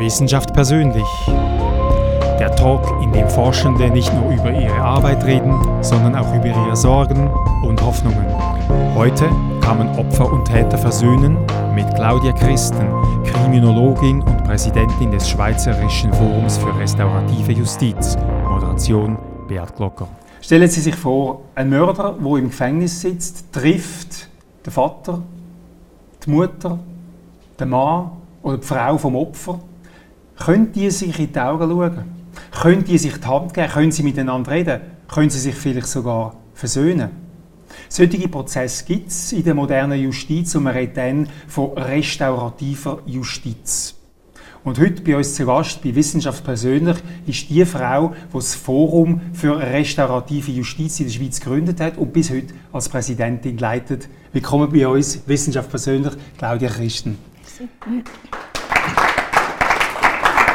Wissenschaft persönlich. Der Talk, in dem Forschende nicht nur über ihre Arbeit reden, sondern auch über ihre Sorgen und Hoffnungen. Heute kann man Opfer und Täter versöhnen mit Claudia Christen, Kriminologin und Präsidentin des Schweizerischen Forums für restaurative Justiz. Moderation Beat Glocker. Stellen Sie sich vor, ein Mörder, der im Gefängnis sitzt, trifft den Vater, die Mutter, den Mann oder die Frau vom Opfer. Können die sich in die Augen schauen? Können die sich die Hand geben? Können sie miteinander reden? Können sie sich vielleicht sogar versöhnen? Solche Prozesse gibt es in der modernen Justiz und man redet dann von restaurativer Justiz. Und heute bei uns zu Gast, bei Wissenschaft persönlich, ist die Frau, die das Forum für restaurative Justiz in der Schweiz gegründet hat und bis heute als Präsidentin leitet. Willkommen bei uns, Wissenschaft persönlich, Claudia Christen.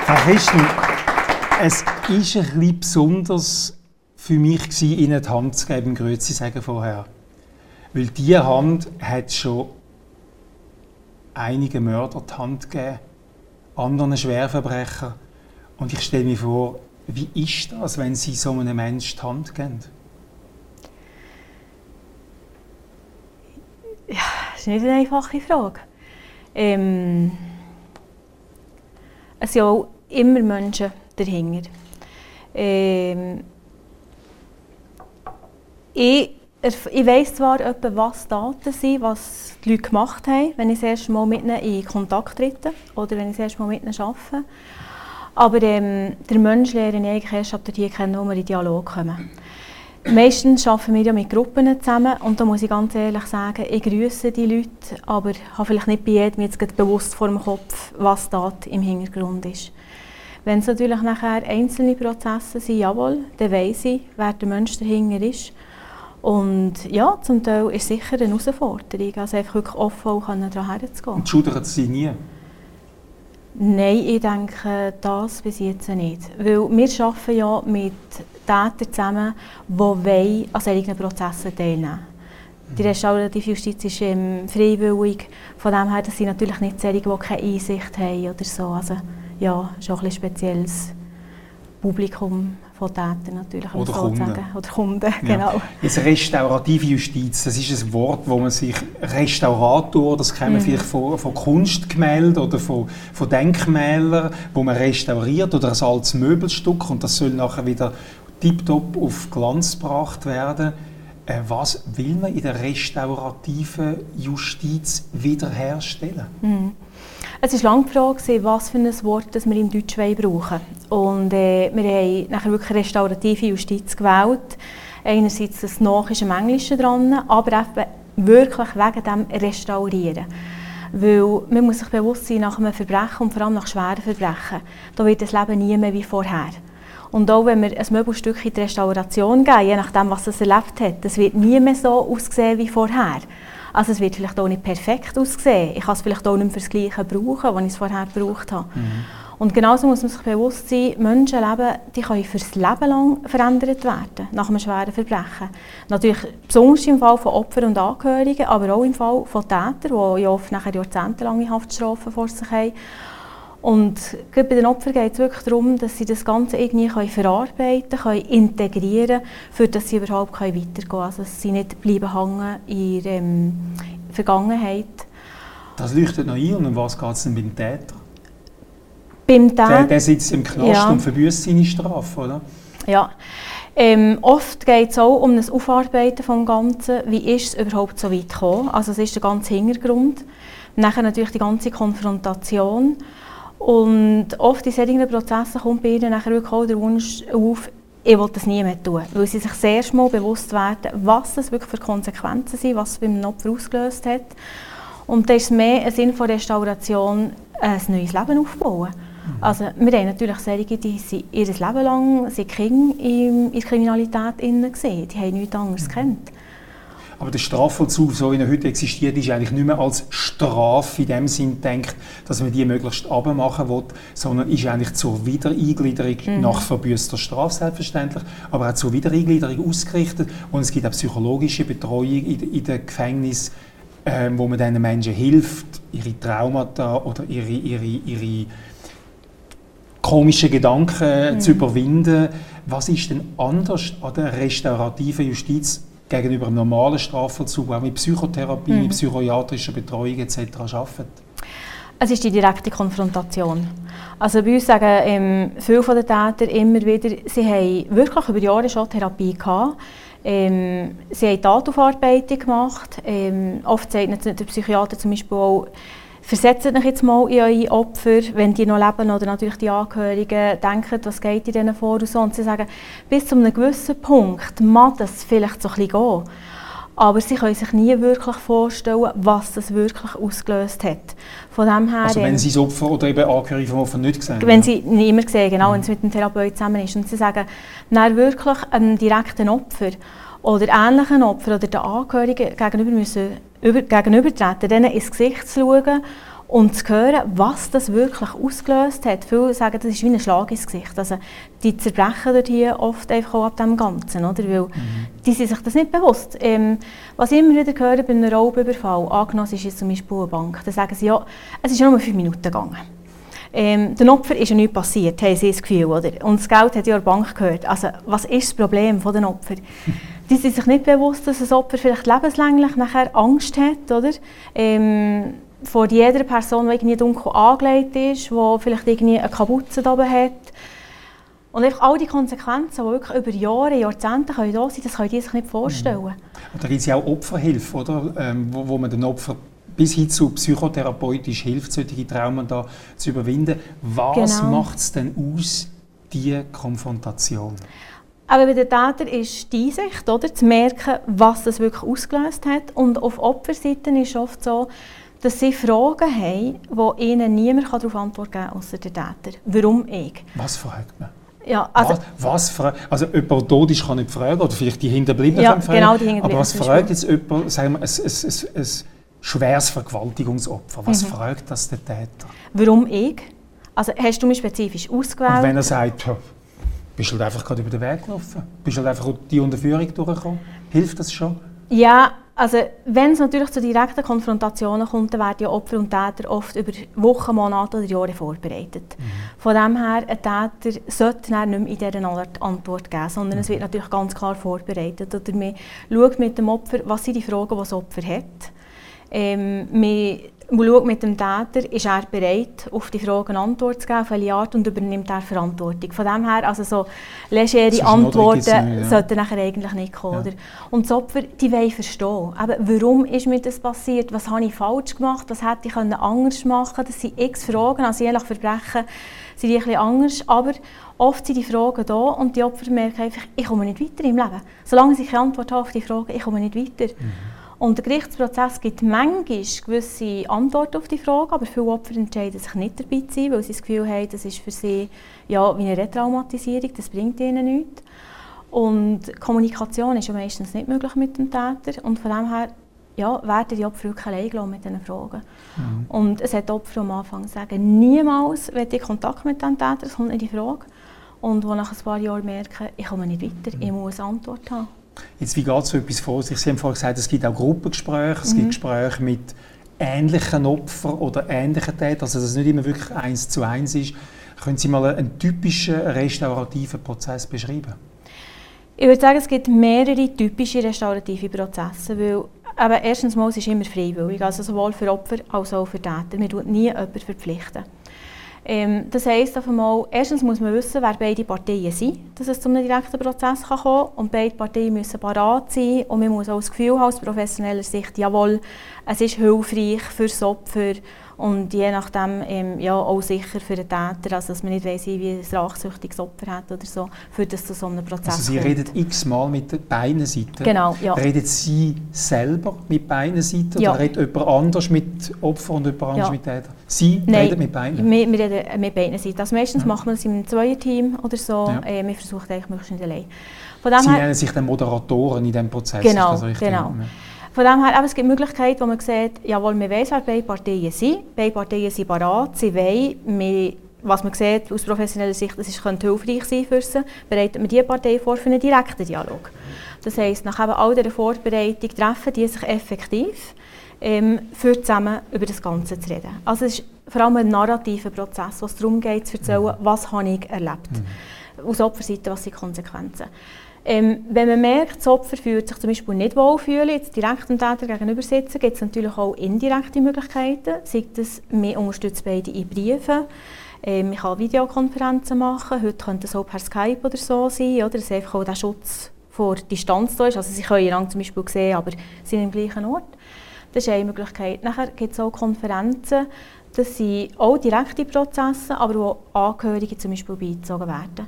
Frau Christen, es ist ein bisschen besonders für mich, Ihnen die Hand zu geben, Grüezi sagen vorher. Weil diese Hand hat schon einige Mörder die Hand gegeben anderen Schwerverbrechern. Und ich stelle mir vor, wie ist das, wenn Sie so einem Menschen die Hand geben? Ja, das ist nicht eine einfache Frage. Ähm, es immer Menschen dahinter. Ähm, ich ich weiss zwar etwa, was Daten sind, was die Leute gemacht haben, wenn ich das erste Mal mit ihnen in Kontakt trete oder wenn ich das erste Mal mit ihnen arbeite. Aber ähm, der Mensch lerne ich eigentlich erst ab hier kennen, wo wir in Dialog kommen. Meistens arbeiten wir ja mit Gruppen zusammen und da muss ich ganz ehrlich sagen, ich grüße die Leute, aber habe vielleicht nicht bei jedem jetzt bewusst vor dem Kopf, was da im Hintergrund ist. Wenn es natürlich nachher einzelne Prozesse sind, jawohl, dann weiss ich, wer der Mensch dahinter ist und ja, zum Teil ist es sicher eine Herausforderung, also einfach wirklich offen auch daran herzugehen. Und schudern Sie nie? Nein, ich denke das bis jetzt nicht. Weil wir arbeiten ja mit Tätern zusammen, die wollen an solchen Prozessen teilnehmen Die mhm. restaurative Justiz ist ähm, freiwillig. Von dem her, dass sie natürlich nicht solche, die keine Einsicht haben oder so. Also ja, ist auch ein spezielles Publikum von Tätern natürlich. Oder Kunden. Oder Kunden, genau. Ja. Jetzt restaurative Justiz, das ist ein Wort, wo man sich Restaurator, das kennen mhm. vielleicht von, von Kunstgemälden oder von, von Denkmälern, wo man restauriert oder ein altes Möbelstück und das soll nachher wieder tiptop auf Glanz gebracht werden. Äh, was will man in der restaurativen Justiz wiederherstellen? Mhm. Es war lange die Frage, was für ein Wort das wir im Deutschen brauchen Und äh, wir haben nachher wirklich restaurative Justiz gewählt. Einerseits das Nach ist im Englischen dran, aber wirklich wegen dem Restaurieren. Weil man muss sich bewusst sein, nach einem Verbrechen und vor allem nach schweren Verbrechen, da wird das Leben nie mehr wie vorher. Und auch wenn wir ein Möbelstück in die Restauration geben, je nachdem, was es erlebt hat, das wird nie mehr so aussehen wie vorher. Also es wird vielleicht auch nicht perfekt aussehen. Ich kann es vielleicht auch nicht für das Gleiche brauchen, was ich es vorher gebraucht habe. Mhm. Und genauso muss man sich bewusst sein, Menschenleben die können für das Leben lang verändert werden, nach einem schweren Verbrechen. Natürlich besonders im Fall von Opfern und Angehörigen, aber auch im Fall von Tätern, die ja oft nachher jahrzehntelange Haftstrafen vor sich haben. Und bei den Opfern geht es wirklich darum, dass sie das Ganze irgendwie können verarbeiten können, integrieren können, damit sie überhaupt weitergehen können. Also dass sie nicht bleiben hängen in ihrer ähm, Vergangenheit. Das leuchtet noch ein. Und um was geht es denn beim Täter? Beim Täter? Der, der sitzt im Knast ja. und verbüßt seine Strafe, oder? Ja. Ähm, oft geht es auch um das Aufarbeiten des Ganzen. Wie ist es überhaupt so weit gekommen? Also das ist der ganze Hintergrund. Nachher natürlich die ganze Konfrontation. Und oft in solchen Prozessen kommt bei ihnen nachher wirklich auch der Wunsch auf, ich will das nie mehr tun. Weil sie sich sehr schnell bewusst werden, was das wirklich für Konsequenzen sind, was es beim Opfer ausgelöst hat. Und das ist mehr ein Sinn von Restauration, ein neues Leben aufbauen. Mhm. Also wir haben natürlich solche, die sind ihr Leben lang sind Kinder in der Kriminalität gesehen. Die haben nichts anderes mhm. gekannt. Aber der Strafvollzug, so wie er heute existiert, ist eigentlich nicht mehr als Strafe in dem Sinn denkt, dass man die möglichst abmachen will, sondern ist eigentlich zur Wiedereingliederung mhm. nach verbüßter Strafe selbstverständlich, aber auch zur Wiedereingliederung ausgerichtet. Und es gibt auch psychologische Betreuung in, in den Gefängnissen, ähm, wo man diesen Menschen hilft, ihre Traumata oder ihre, ihre, ihre komischen Gedanken mhm. zu überwinden. Was ist denn anders an der restaurativen Justiz gegenüber einem normalen Strafvollzug, auch mit Psychotherapie, mhm. mit psychiatrischer Betreuung etc. arbeitet? Es ist die direkte Konfrontation. Also bei uns sagen ähm, viele von den Tätern immer wieder, sie haben wirklich über Jahre schon Therapie gehabt. Ähm, sie haben Tataufarbeitung gemacht. Ähm, oft sagt der Psychiater zum Beispiel auch, versetzt euch jetzt mal in eure Opfer, wenn die noch leben oder natürlich die Angehörigen, denken, was geht in denen vor und so. Und sie sagen, bis zu einem gewissen Punkt mag das vielleicht so ein bisschen gehen. Aber sie können sich nie wirklich vorstellen, was das wirklich ausgelöst hat. Von dem her, also wenn sie das Opfer oder eben Angehörige vom Opfer nicht sehen? Wenn sie nicht immer sehen, genau, mhm. wenn es mit dem Therapeut zusammen ist. Und sie sagen, dann wirklich einem direkten Opfer oder ähnlichen Opfer oder den Angehörigen gegenüber müssen über, gegenübertreten, denen ins Gesicht zu schauen und zu hören, was das wirklich ausgelöst hat. Viele sagen, das ist wie ein Schlag ins Gesicht. Also, die zerbrechen dort hier oft einfach auch ab dem Ganzen, oder? weil mhm. die sind sich das nicht bewusst. Ähm, was ich immer wieder höre bei einem Raubüberfall, angenommen ist jetzt zum Beispiel eine Bank, dann sagen sie, ja, es ist nur fünf Minuten gegangen. Ähm, dem Opfer ist ja nichts passiert, haben sie das Gefühl. Oder? Und das Geld hat ja der Bank gehört. Also, was ist das Problem der Opfer? die sind sich nicht bewusst, dass ein Opfer vielleicht lebenslänglich nachher Angst hat, oder? Ähm, vor jeder Person, die irgendwie dunkel angelegt ist, die vielleicht irgendwie eine Kapuze oben hat. Und einfach all die Konsequenzen, die wirklich über Jahre, Jahrzehnte können da sein, das können die sich nicht vorstellen. Mhm. Da gibt es ja auch Opferhilfe, oder? Ähm, wo, wo man den Opfer bis hin zu psychotherapeutisch hilft, solche Traumen da zu überwinden. Was genau. macht es denn aus, diese Konfrontation? Aber bei den Tätern ist die Einsicht, oder, zu merken, was das wirklich ausgelöst hat. Und auf Opferseite ist es oft so, dass sie Fragen haben, wo ihnen niemand darauf Antwort geben kann, außer der Täter. Warum ich? Was fragt man? Ja, also, was, was also jemand tot ist, kann nicht fragen, oder vielleicht die Hinterbliebenen ja, fragen. Genau, die Hinterbliebenen aber was fragt jetzt jemand, sagen wir, ein, ein, ein, ein schweres Vergewaltigungsopfer, was mhm. fragt das der Täter? Warum ich? Also hast du mich spezifisch ausgewählt? Und wenn er sagt, bist du halt einfach gerade über den Weg gelaufen? Bist du halt einfach die Unterführung durchgekommen? Hilft das schon? Ja, also wenn es natürlich zu direkten Konfrontationen kommt, dann werden ja Opfer und Täter oft über Wochen, Monate oder Jahre vorbereitet. Mhm. Von dem her, ein Täter sollte dann nicht mehr in dieser Art Antwort geben, sondern mhm. es wird natürlich ganz klar vorbereitet. Oder man schaut mit dem Opfer, was sind die Fragen, die das Opfer hat. Ähm, man schaut mit dem Täter, ist er bereit, auf die Fragen Antwort zu geben, auf welche Art und übernimmt er Verantwortung. Von dem her, also so legere Antworten ja. sollten nachher eigentlich nicht kommen. Ja. Und die Opfer, die wollen verstehen, eben, warum ist mir das passiert, was habe ich falsch gemacht, was hätte ich anders machen können. Das sind x Fragen, also je nach Verbrechen sind die etwas anders, aber oft sind die Fragen da und die Opfer merken einfach, ich komme nicht weiter im Leben. Solange ich keine Antwort habe auf die Fragen, ich komme nicht weiter. Mhm. Und der Gerichtsprozess gibt manchmal gewisse Antworten auf die Frage, aber viele Opfer entscheiden sich nicht dabei zu sein, weil sie das Gefühl haben, das ist für sie ja, wie eine Retraumatisierung, das bringt ihnen nichts. Und Kommunikation ist ja meistens nicht möglich mit dem Täter und von dem her ja, werden die Opfer wirklich allein mit diesen Fragen. Mhm. Und es hat Opfer am Anfang sagen, niemals werde ich Kontakt mit dem Täter, das kommt nicht in die Frage. Und wo nach ein paar Jahren merken, ich komme nicht weiter, mhm. ich muss eine Antwort haben. Jetzt, wie geht so etwas vor sich? Sie haben vorhin gesagt, es gibt auch Gruppengespräche, es mhm. gibt Gespräche mit ähnlichen Opfern oder ähnlichen Tätern, also dass es nicht immer wirklich eins zu eins ist. Können Sie mal einen typischen restaurativen Prozess beschreiben? Ich würde sagen, es gibt mehrere typische restaurative Prozesse, weil aber erstens mal, es ist immer freiwillig, also sowohl für Opfer als auch für Täter. Man tut nie jemanden verpflichten. Ähm, das heisst einmal, erstens muss man wissen, wer beide Parteien sind, dass es zu einem direkten Prozess kann kommen kann. Und beide Parteien müssen parat sein und man muss auch das Gefühl haben, aus professioneller Sicht, jawohl, es ist hilfreich für das Opfer und je nachdem ähm, ja, auch sicher für den Täter, also dass man nicht weiss, wie ein rachsüchtiges Opfer hat oder so, für das zu so einem Prozess Also Sie reden x-mal mit beiden Seiten? Genau, ja. Redet Sie selber mit beiden Seiten ja. oder redet jemand anders mit Opfer und jemand anders ja. mit Täter? Sie Nein, reden mit beiden? Wir, wir reden mit beiden Seiten. Also meistens ja. machen wir es in einem Zweierteam oder so. Ja. Äh, wir versuchen eigentlich möglichst nicht allein. Von Sie nennen sich dann Moderatoren in diesem Prozess? Genau, genau. Von dem her, aber es gibt Möglichkeiten, wo man sieht, jawohl, wir wissen, wer beide Parteien sind. Beide Parteien sind bereit, sie wollen, was man sieht aus professioneller Sicht, das ist, könnte hilfreich sein für sie, bereitet man diese Partei vor für einen direkten Dialog. Das heisst, nach all dieser Vorbereitung treffen die sich effektiv ähm, für zusammen über das Ganze zu reden. Also es ist vor allem ein narrativer Prozess, wo es darum geht, zu erzählen, mhm. was habe ich erlebt. Mhm. Aus Opferseite, was sind die Konsequenzen. Ähm, wenn man merkt, das Opfer fühlt sich zum Beispiel nicht wohlfühlen, jetzt direkt dem Täter gegenüber sitzen, gibt es natürlich auch indirekte Möglichkeiten, sei das mehr unterstützt beide in Briefen, ähm, ich kann Videokonferenzen machen, heute könnte es auch per Skype oder so sein, oder dass einfach auch der Schutz vor Distanz da ist, also sie können einander zum Beispiel sehen, aber sind im gleichen Ort. Das ist eine Möglichkeit. Nachher gibt es auch Konferenzen, das sind auch direkte Prozesse, aber wo Angehörige zum Beispiel beizogen werden.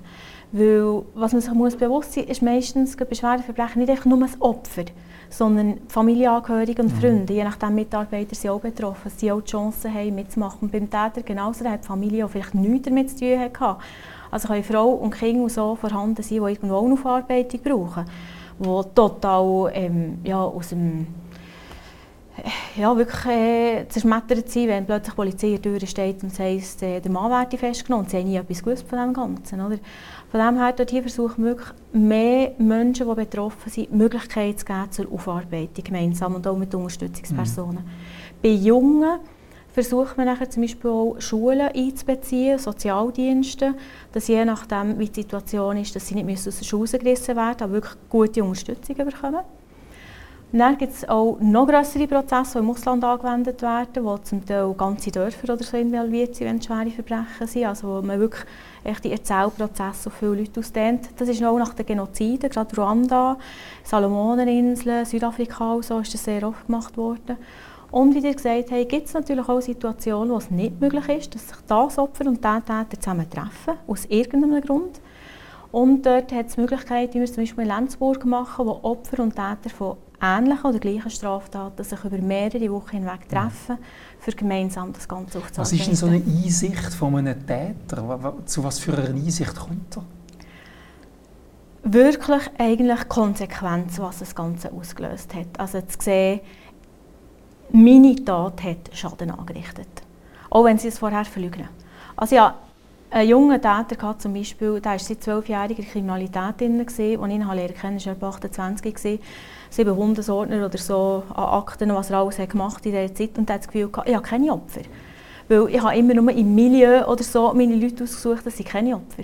Weil, was man sich muss bewusst sein muss, ist meistens bei schweren Verbrechen nicht einfach nur das Opfer, sondern Familienangehörige und mhm. Freunde. Je nachdem Mitarbeiter sind auch betroffen, dass sie auch die Chance haben, mitzumachen. Und beim Täter genauso, hat die Familie auch vielleicht nichts damit zu tun hatte. Also können Frau und Kinder so vorhanden sein, die irgendwo eine Aufarbeitung brauchen, die total ähm, ja, aus dem ja, wirklich äh, zerschmettert sind, wenn plötzlich die Polizei in der Tür steht und sagt, äh, der Mann werde festgenommen und sie haben nie etwas gewusst von dem Ganzen. Oder? Von dem her dort hier versuchen wir wirklich mehr Menschen, die betroffen sind, Möglichkeiten zu geben zur Aufarbeitung gemeinsam und auch mit Unterstützungspersonen. Mhm. Bei Jungen versucht man nachher zum Beispiel auch Schulen einzubeziehen, Sozialdienste, dass je nachdem, wie die Situation ist, dass sie nicht aus der Schule gerissen werden, aber wirklich gute Unterstützung bekommen. dann gibt es auch noch größere Prozesse, die im Ausland angewendet werden, wo zum Teil ganze Dörfer oder so involviert sind, wenn es schwere Verbrechen sind, also wo man wirklich echt die Erzählprozesse auf viele Leute ausdehnt. Das ist auch nach den Genoziden, gerade Ruanda, Salomoneninseln, Südafrika und so ist das sehr oft gemacht worden. Und wie ihr gesagt habt, gibt es natürlich auch Situationen, wo es nicht möglich ist, dass sich das Opfer und der Täter zusammen treffen, aus irgendeinem Grund. Und dort hat es die Möglichkeit, wie wir es zum Beispiel in Lenzburg machen, wo Opfer und Täter von ähnlichen oder gleichen Straftaten sich über mehrere Wochen hinweg treffen, für gemeinsam das Ganze aufzuarbeiten. Was ist denn so eine Einsicht von einem Täter? Zu was für einer Einsicht kommt er? Wirklich eigentlich Konsequenz, was das Ganze ausgelöst hat. Also zu sehen, meine Tat hat Schaden angerichtet. Auch wenn sie es vorher verleugnen. Also ja, ein junger Täter hatte zum Beispiel, der war seit zwölfjähriger Kriminalität drin, als ich ihn lernen kennen, war er 28, gewesen, sieben Bundesordner oder so an Akten, was er alles hat gemacht in dieser Zeit und hat das Gefühl gehabt, ich habe keine Opfer. Weil ich habe immer nur im Milieu oder so meine Leute ausgesucht, das sind keine Opfer.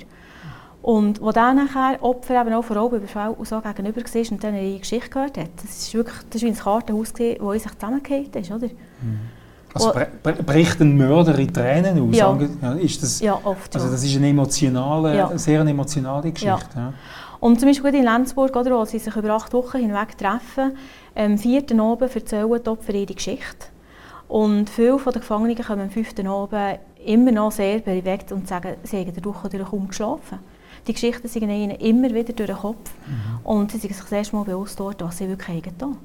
Und wo dann nachher Opfer eben auch vor Augen überfällt und so gegenüber war und dann eine Geschichte gehört hat, das ist wirklich das ist wie ein Kartenhaus, gewesen, wo sich zusammengefallen ist, oder? Mhm. Also bricht ein Mörder in Tränen aus? Ja. ja ist das, ja, oft. Also das ist eine emotionale, ja. sehr eine emotionale Geschichte. Ja. Und zum Beispiel in Lenzburg, oder, wo sie sich über acht Wochen hinweg treffen, am vierten Abend erzählen die Opfer ihre Geschichte. Und viele der Gefangenen kommen am fünften Abend immer noch sehr bewegt und sagen, sie haben der Woche durch kaum geschlafen. Die Geschichten sind ihnen immer wieder durch den Kopf. Mhm. Und sie sind sich das erste Mal bewusst dort, was sie wirklich haben.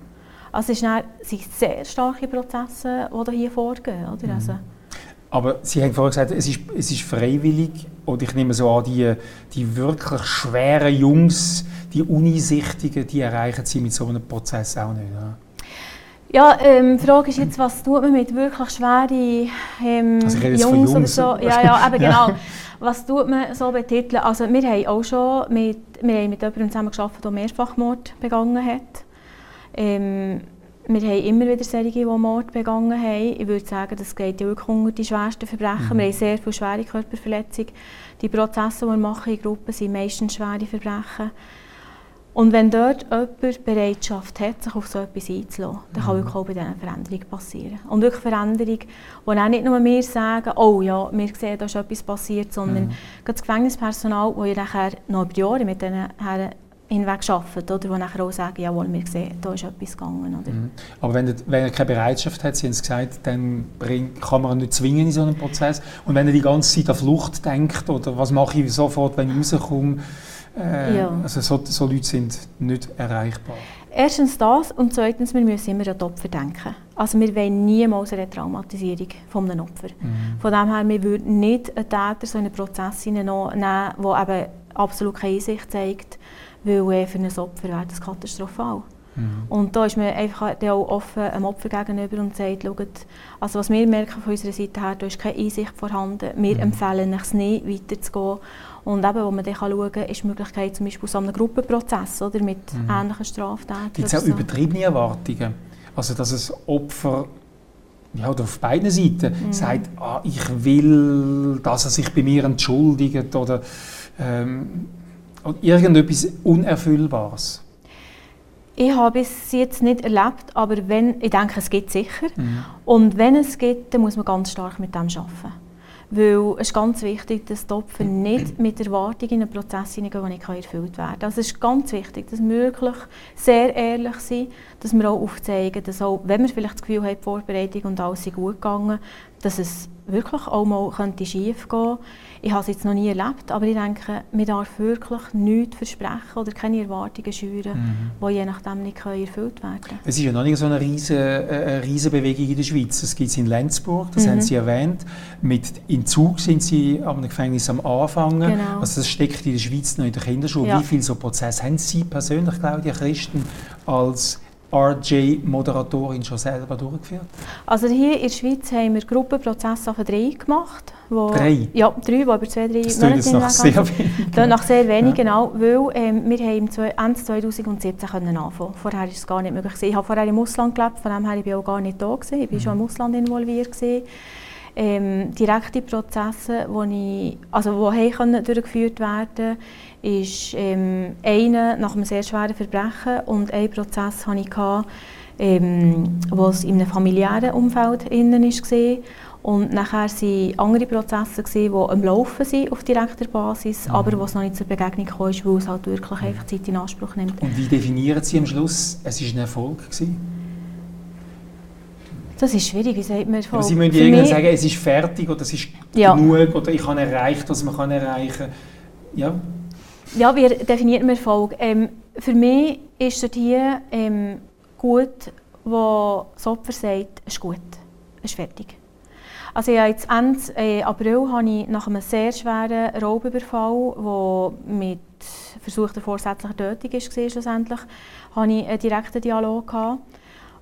Also es sind sehr starke Prozesse, die hier vorgehen. Oder? Mhm. Also, aber Sie haben vorhin gesagt, es ist, es ist freiwillig. Und ich nehme so an, die, die wirklich schweren Jungs, die Unisichtigen, die erreichen Sie mit so einem Prozess auch nicht. Oder? Ja, ähm, die Frage ist jetzt, was tut man mit wirklich schweren ähm, also Jungs, Jungs, oder so? Ja, ja, eben genau. Was tut man so betiteln? Also wir haben auch schon mit, wir haben mit jemandem zusammen gearbeitet, der Mehrfachmord begangen hat. Ähm, wir haben immer wieder solche, die Mord begangen haben. Ich würde sagen, das geht ja wirklich unter die schwersten Verbrechen. Mhm. Wir haben sehr viele schwere Körperverletzungen. Die Prozesse, die wir machen in Gruppen, sind meistens schwere Verbrechen. Und wenn dort jemand Bereitschaft hat, sich auf so etwas einzulassen, dann kann mhm. wirklich auch bei diesen Veränderungen passieren. Und wirklich Veränderung, wo auch nicht nur wir sagen, oh ja, wir sehen, da ist etwas passiert, sondern mhm. das Gefängnispersonal, das ja nachher noch über Jahre mit diesen Herren hinweg arbeiten, oder, die nachher auch sagen, jawohl, wir sehen, da ist etwas gegangen. Oder? Mhm. Aber wenn er, wenn er keine Bereitschaft hat, Sie haben es gesagt, dann bring, kann man ihn nicht zwingen in so einem Prozess. Und wenn er die ganze Zeit an Flucht denkt, oder was mache ich sofort, wenn ich rauskomme, äh, ja. also so, so Leute sind nicht erreichbar. Erstens das und zweitens, wir müssen immer an die Opfer denken. Also wir wollen niemals eine Traumatisierung von einem Opfer. Mhm. Von dem her, wir würden nicht einen Täter so in einen Prozess nehmen, der eben absolut keine Einsicht zeigt, weil für ein Opfer wäre das katastrophal. Mhm. Und da ist man einfach auch offen einem Opfer gegenüber und sagt, schaut, also was wir merken von unserer Seite her, da ist keine Einsicht vorhanden. Wir mhm. empfehlen es nicht, weiterzugehen. Und eben, wo man dann schauen kann, ist die Möglichkeit zum Beispiel so einem Gruppenprozess oder, mit mhm. ähnlichen Straftaten. Gibt es auch so. übertriebene Erwartungen? Also dass es Opfer ja, oder auf beiden Seiten mhm. sagt, ah, ich will, dass er sich bei mir entschuldigt oder, ähm, irgendetwas Unerfüllbares. Ich habe es jetzt nicht erlebt, aber wenn, ich denke, es gibt sicher. Mhm. Und wenn es gibt, dann muss man ganz stark mit dem arbeiten. Weil es ist ganz wichtig, dass die Opfer nicht mit Erwartungen in einen Prozess hineingehen, der nicht erfüllt werden kann. Also es ist ganz wichtig, dass wir wirklich sehr ehrlich sind, dass wir auch aufzeigen, dass auch, wenn wir vielleicht das Gefühl haben, die Vorbereitung und alles ist gut gegangen, dass es wirklich auch mal könnte schief gehen. Ich habe es jetzt noch nie erlebt, aber ich denke, man darf wirklich nichts versprechen oder keine Erwartungen schüren, mhm. die je nachdem nicht erfüllt werden können. Es ist ja noch nicht so eine riesige, äh, riesige Bewegung in der Schweiz. Es gibt es in Lenzburg, das mhm. haben Sie erwähnt. Mit, in Zug sind Sie am Gefängnis am Anfang. Genau. Also das steckt in der Schweiz noch in der Kinderschule. Ja. Wie viele so Prozesse haben Sie persönlich, Claudia Christen, als RJ-Moderatorin schon selber durchgeführt? Also hier in der Schweiz haben wir Gruppenprozesse von drei gemacht. Wo, drei? Ja, drei, die über zwei, drei das Monate nach sehr wenig. nach sehr wenig, ja. genau. Weil ähm, wir haben Ende 2017 können anfangen. Vorher war es gar nicht möglich. Ich habe vorher im Ausland gelebt, von dem her war ich auch gar nicht da. Gewesen. Ich war mhm. schon im Ausland involviert. Gewesen. Ähm, direkte Prozesse, wo ich, also wo durchgeführt werden ist ähm, einer nach einem sehr schweren Verbrechen und ein Prozess hatte ich, ähm, was in einem familiären Umfeld innen war. Und nachher waren andere Prozesse, die am Laufen sind auf direkter Basis, mhm. aber was noch nicht zur Begegnung kam, weil es halt wirklich einfach Zeit in Anspruch nimmt. Und wie definieren Sie am Schluss, es war ein Erfolg? Gewesen? Das ist schwierig, wie sagt man Aber Sie müssen irgendwann sagen, es ist fertig oder es ist ja. genug oder ich habe erreicht, was man erreichen kann. Ja. ja, wie definiert man Erfolg? Ähm, für mich ist es hier ähm, gut, wo das Opfer sagt, es ist gut, es ist fertig. Also ja, jetzt Ende äh, April habe ich nach einem sehr schweren Raubüberfall, der mit versuchter vorsätzlicher Tötung war, schlussendlich, habe ich einen direkten Dialog gehabt.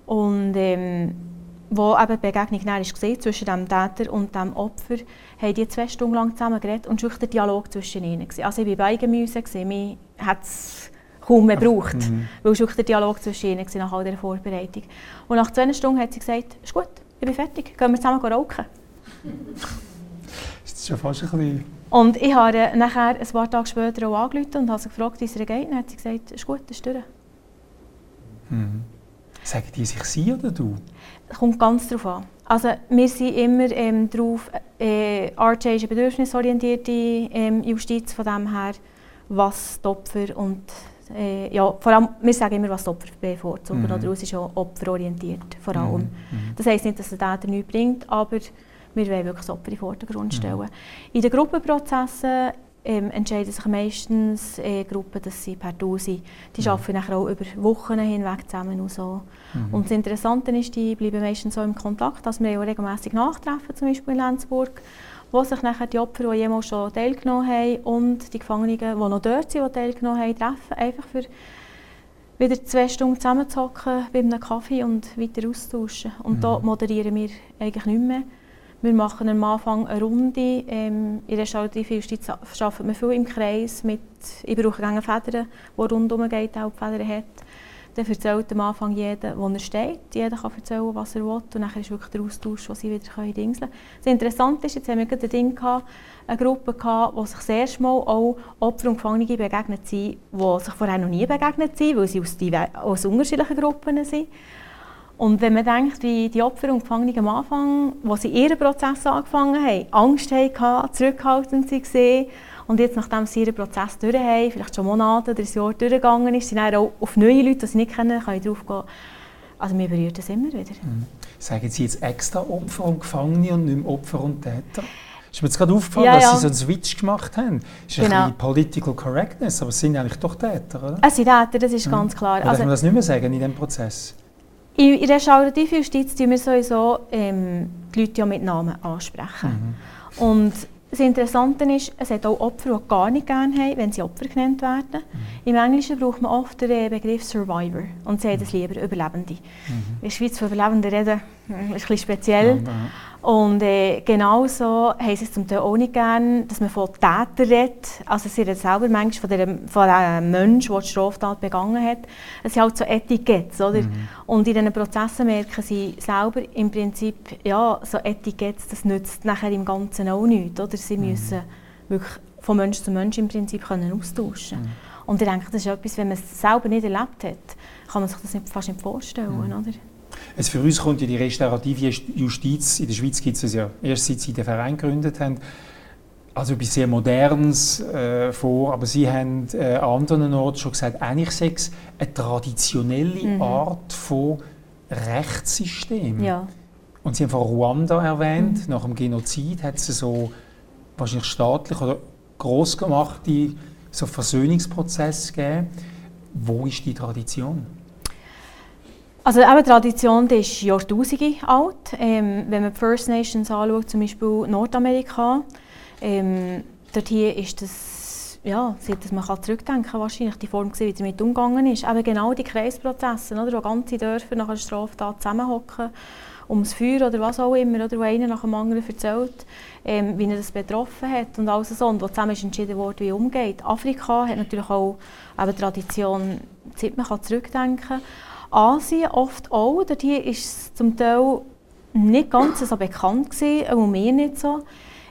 Und ähm, wo eben die Begegnung war zwischen dem Täter und dem Opfer, haben die zwei Stunden lang zusammen geredet und es war der Dialog zwischen ihnen. Also ich war bei Gemüse, mich hat es kaum mehr gebraucht, mhm. weil es der Dialog zwischen ihnen nach all dieser Vorbereitung. Und nach zwei Stunden hat sie gesagt, ist gut, ich bin fertig, gehen wir zusammen rauchen. das ist schon fast ein bisschen... Und ich habe nachher ein paar Tage später auch angerufen und habe sie gefragt, wie es ihr geht. Und hat sie gesagt, ist gut, ist durch. Mhm. Sagen die sich sie oder du? Kommt ganz darauf an. Also wir sind immer ähm, darauf, äh, RJ ist eine bedürfnisorientierte ähm, Justiz, von dem her, was die Opfer und äh, ja, vor allem, wir sagen immer, was die Opfer bevorzugen, mhm. oder es ist auch opferorientiert, vor allem. Mhm. mhm. Das heisst nicht, dass der Täter nichts bringt, aber wir wollen wirklich das Opfer in den Vordergrund mhm. stellen. Mhm. In den Gruppenprozessen ähm, entscheiden sich meistens äh, Gruppen, dass sie per Du sind. Die mhm. arbeiten nachher auch über Wochen hinweg zusammen und so. Mhm. Und das Interessante ist, die bleiben meistens so im Kontakt, dass wir auch regelmäßig nachtreffen, zum Beispiel in Lenzburg, wo sich nachher die Opfer, die jemals schon teilgenommen haben und die Gefangenen, die noch dort sind, die teilgenommen haben, treffen, einfach für wieder zwei Stunden zusammenzocken bei einem Kaffee und weiter austauschen. Und mhm. da moderieren wir eigentlich nicht mehr. Wir machen am Anfang eine Runde. Ähm, in der restaurativen Justiz arbeiten wir viel im Kreis. Mit, ich brauche gerne Federn, die rundherum geht, auch die Federn hat. Dann erzählt am Anfang jeder, wo er steht. Jeder kann erzählen, was er will. Und dann ist wirklich der Austausch, wo sie wieder dingseln können. Das Interessante ist, jetzt haben wir ein Ding gehabt, eine Gruppe gehabt, die sich das erste Mal auch Opfer und Gefangene begegnet sind, die sich vorher noch nie begegnet sind, weil sie aus, aus unterschiedlichen Gruppen sind. Und wenn man denkt, wie die Opfer und Gefangenen am Anfang, wo sie ihren Prozess angefangen haben, Angst hatten, zurückhaltend waren und jetzt, nachdem sie ihren Prozess durch haben, vielleicht schon Monate oder ein Jahr durchgegangen ist, sind dann auch auf neue Leute, die sie nicht kennen, können drauf gehen. Also mir berührt das immer wieder. Mhm. Sagen Sie jetzt extra Opfer und Gefangene und nicht mehr Opfer und Täter? Ist mir jetzt gerade aufgefallen, ja, dass ja. Sie so einen Switch gemacht haben. Das ist genau. ein Political Correctness, aber es sind eigentlich doch Täter, oder? Es sind Täter, das ist mhm. ganz klar. Oder also, darf man das nicht mehr sagen in diesem Prozess? In, in der restaurativen Justiz tun wir sowieso ähm, die Leute ja mit Namen ansprechen. Mhm. Und das Interessante ist, es hat auch Opfer, die gar nicht gerne haben, wenn sie Opfer genannt werden. Mhm. Im Englischen braucht man oft den Begriff Survivor und sie haben es lieber Überlebende. Mhm. In der Schweiz von Überlebenden reden ist ein bisschen speziell. Ja, Und äh, genauso haben sie es zum Teil auch nicht gerne, dass man von Tätern redet. Also sie reden selber manchmal von, der, von dem Menschen, der die Straftat begangen hat. Es sind halt so Etiketts, oder? Mhm. Und in diesen Prozessen merken sie selber im Prinzip, ja, so Etiketts, das nützt nachher im Ganzen auch nichts, oder? Sie mhm. müssen wirklich von Mensch zu Mensch im Prinzip können austauschen mhm. Und ich denke, das ist etwas, wenn man es selber nicht erlebt hat, kann man sich das nicht, fast nicht vorstellen, mhm. oder? Also für uns kommt ja die restaurative Justiz, in der Schweiz gibt es ja erst seit sie den Verein gegründet haben, also etwas sehr Modernes äh, vor, aber Sie haben äh, an anderen Orten schon gesagt, eigentlich sei es eine traditionelle mhm. Art von Rechtssystem. Ja. Und Sie haben von Ruanda erwähnt, mhm. nach dem Genozid hat es so wahrscheinlich staatlich oder gross gemachte so Versöhnungsprozess gegeben. Wo ist die Tradition? Also eben, Tradition die ist Jahrtausende alt. Ähm, wenn man die First Nations anschaut, zum Beispiel Nordamerika, ähm, dort hier ist das, ja, seit dass man kann zurückdenken kann, wahrscheinlich die Form, wie damit umgegangen ist. Eben genau die Kreisprozesse, oder, wo ganze Dörfer nach einer Straftat zusammenhocken, ums Feuer oder was auch immer, oder, wo einer nach dem anderen erzählt, ähm, wie er das betroffen hat und alles so, und wo zusammen ist entschieden wurde, wie umgeht. Afrika hat natürlich auch eben Tradition, seit man kann zurückdenken kann. Asien oft auch. Dort hier ist es zum Teil nicht ganz so bekannt auch mir nicht so.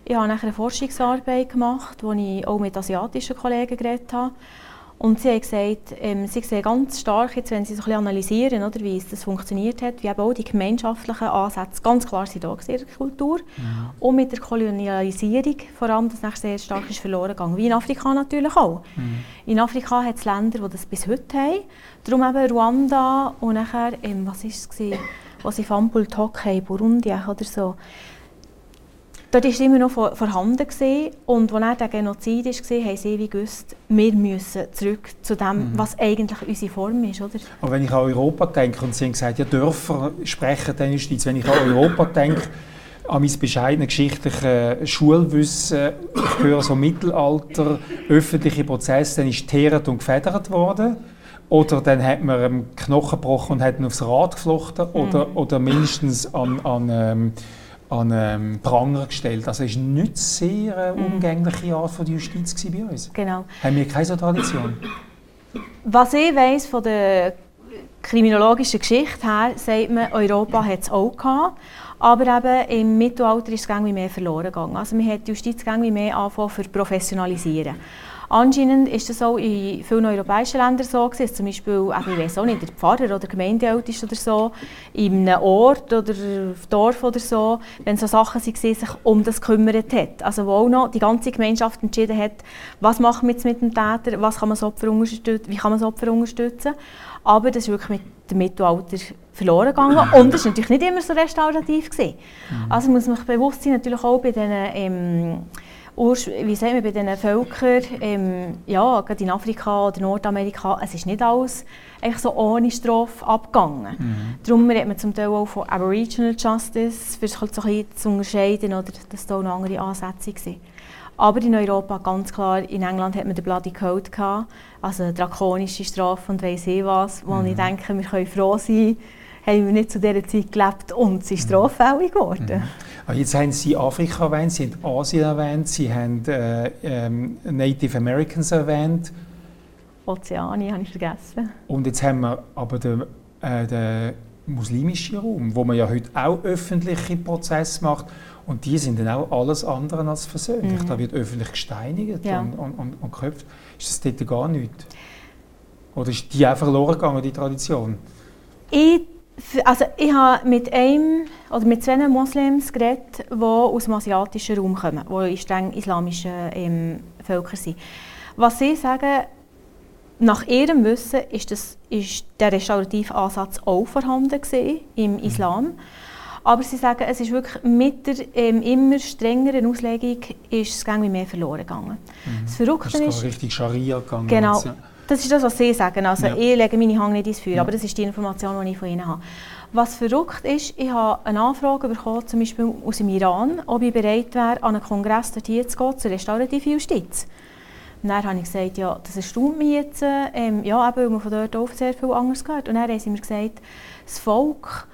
Ich habe eine Forschungsarbeit gemacht, wo ich auch mit asiatischen Kollegen geredet habe. Und sie haben gesagt, ähm, sie sehen ganz stark, jetzt, wenn sie so ein bisschen analysieren, oder, wie es das funktioniert hat, wie eben auch die gemeinschaftlichen Ansätze ganz klar sind da in der Kultur. Mhm. Und mit der Kolonialisierung, vor allem, das nächste sehr stark ist verloren gegangen. Wie in Afrika natürlich auch. Mhm. In Afrika hat es Länder, die das bis heute haben. Darum eben Ruanda und nachher, ähm, was war es, wo sie Fambul Tok haben, Burundi oder so. Dort war immer noch vorhanden gewesen. und als der Genozid war, haben sie wie gewusst, wir müssen zurück zu dem, mhm. was eigentlich unsere Form ist. Oder? Aber wenn ich an Europa denke, und Sie haben gesagt, ja, Dörfer sprechen dann Justiz, wenn ich an Europa denke, an mein bescheidenes geschichtliches Schulwissen, ich höre so Mittelalter, öffentliche Prozesse, dann ist teeret und gefedert worden. Oder dann hat man einen Knochen gebrochen und hat ihn aufs Rad geflochten. Mhm. Oder, oder mindestens an, an, ähm, an ähm, Pranger gestellt. Also es war nicht sehr eine mhm. umgängliche Art von Justiz bei uns. Genau. Haben wir keine so Tradition? Was ich weiss von der kriminologischen Geschichte her, sagt man, Europa hat es auch gehabt. Aber eben im Mittelalter ist es mehr verloren gegangen. Also man hat die Justiz mehr angefangen zu professionalisieren. Anscheinend ist das auch in vielen europäischen Ländern so gewesen, zum Beispiel, ich weiß auch nicht, der Pfarrer oder Gemeindeältest oder so, in einem Ort oder Dorf oder so, wenn so Sachen waren, sich um das gekümmert hat. Also wo auch noch die ganze Gemeinschaft entschieden hat, was machen wir jetzt mit dem Täter, was kann man das Opfer unterstützen, wie kann man das Opfer unterstützen. Aber das ist wirklich mit dem Mittelalter verloren gegangen und das war natürlich nicht immer so restaurativ. Gewesen. Mhm. Also muss man sich bewusst sein, natürlich auch bei diesen ähm, wie sagen wir, bei diesen Völkern, ähm, ja, gerade in Afrika oder Nordamerika, es ist nicht alles einfach so ohne Strafe abgegangen. Mhm. Darum redet man zum Teil auch von Aboriginal Justice, für sich halt so ein bisschen zu unterscheiden, oder dass da noch andere Ansätze waren. Aber in Europa ganz klar, in England hat man den Bloody Code gehabt, also eine drakonische Strafe und weiss ich was, wo mhm. ich denke, wir können froh sein, haben wir nicht zu dieser Zeit gelebt und sind mhm. straffällig geworden. Mhm. Jetzt haben Sie Afrika erwähnt, Sie haben Asien erwähnt, Sie haben äh, ähm, Native Americans erwähnt. Ozeanien habe ich vergessen. Und jetzt haben wir aber den, äh, den muslimischen Raum, wo man ja heute auch öffentliche Prozesse macht. Und die sind dann auch alles andere als versöhnlich. Mhm. Da wird öffentlich gesteinigt ja. und, und, und, und geköpft. Ist das dort gar nichts? Oder ist die auch verloren gegangen, die Tradition? Ich also ich habe mit einem oder mit zwei Moslems geredet, die aus dem asiatischen Raum kommen, die streng islamische ähm, Völker sind. Was sie sagen, nach ihrem Wissen ist, das, ist der restaurative Ansatz auch vorhanden im mhm. Islam. Aber sie sagen, es ist wirklich mit der ähm, immer strengeren Auslegung ist es mehr verloren gegangen. Mhm. Das Verrückte ist, ist richtig Scharia gegangen. Genau. Ja. Das ist das, was Sie sagen. Also, ja. Ich lege meine Hand nicht ins Feuer, ja. aber das ist die Information, die ich von Ihnen habe. Was verrückt ist, ich habe eine Anfrage bekommen, zum Beispiel aus dem Iran, ob ich bereit wäre, an einen Kongress dorthin zu gehen, zur restaurativen Justiz. Und dann habe ich gesagt, ja, das erstaunt mich jetzt, ähm, ja, eben, weil man von dort auch sehr viel anderes gehört. Und dann haben sie mir gesagt, das Volk,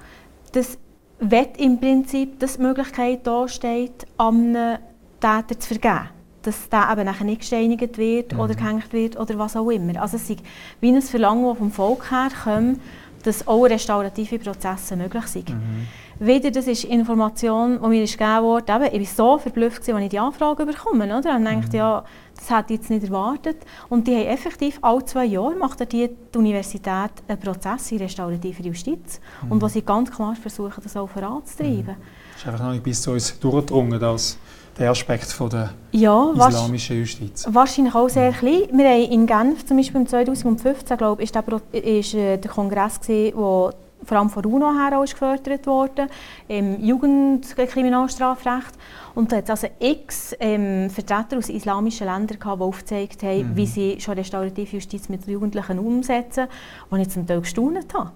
das will im Prinzip, dass die Möglichkeit da steht, einem Täter zu vergeben. Dass der eben nachher nicht gesteinigt wird Mhm. oder gehängt wird oder was auch immer. Also es ist wie ein Verlangen, das vom Volk herkommt, dass auch restaurative Prozesse möglich sind. Mhm. Wieder, das ist Information, die mir ist gegeben wurde. Eben, ich war so verblüfft, als ich die Anfrage bekomme. Oder? Und dachte, ja, das hätte ich jetzt nicht erwartet. Und die haben effektiv alle zwei Jahre macht die, Universität einen Prozess in restaurativer Justiz. Und wo sie ganz klar versuchen, das auch voranzutreiben. ist einfach noch nicht bis zu uns durchgedrungen, dass der Aspekt von der Ja, islamischen Justiz. wahrscheinlich auch sehr klein. Wir haben in Genf zum Beispiel im 2015, glaube ich, ist der, ist, äh, der Kongress gewesen, wo vor allem von UNO her auch ist gefördert wurde, im Jugendkriminalstrafrecht. Und da hat es also x ähm, Vertreter aus islamischen Ländern gehabt, die aufgezeigt haben, wie sie schon restaurative Justiz mit Jugendlichen umsetzen, wo ich zum Teil gestaunt habe.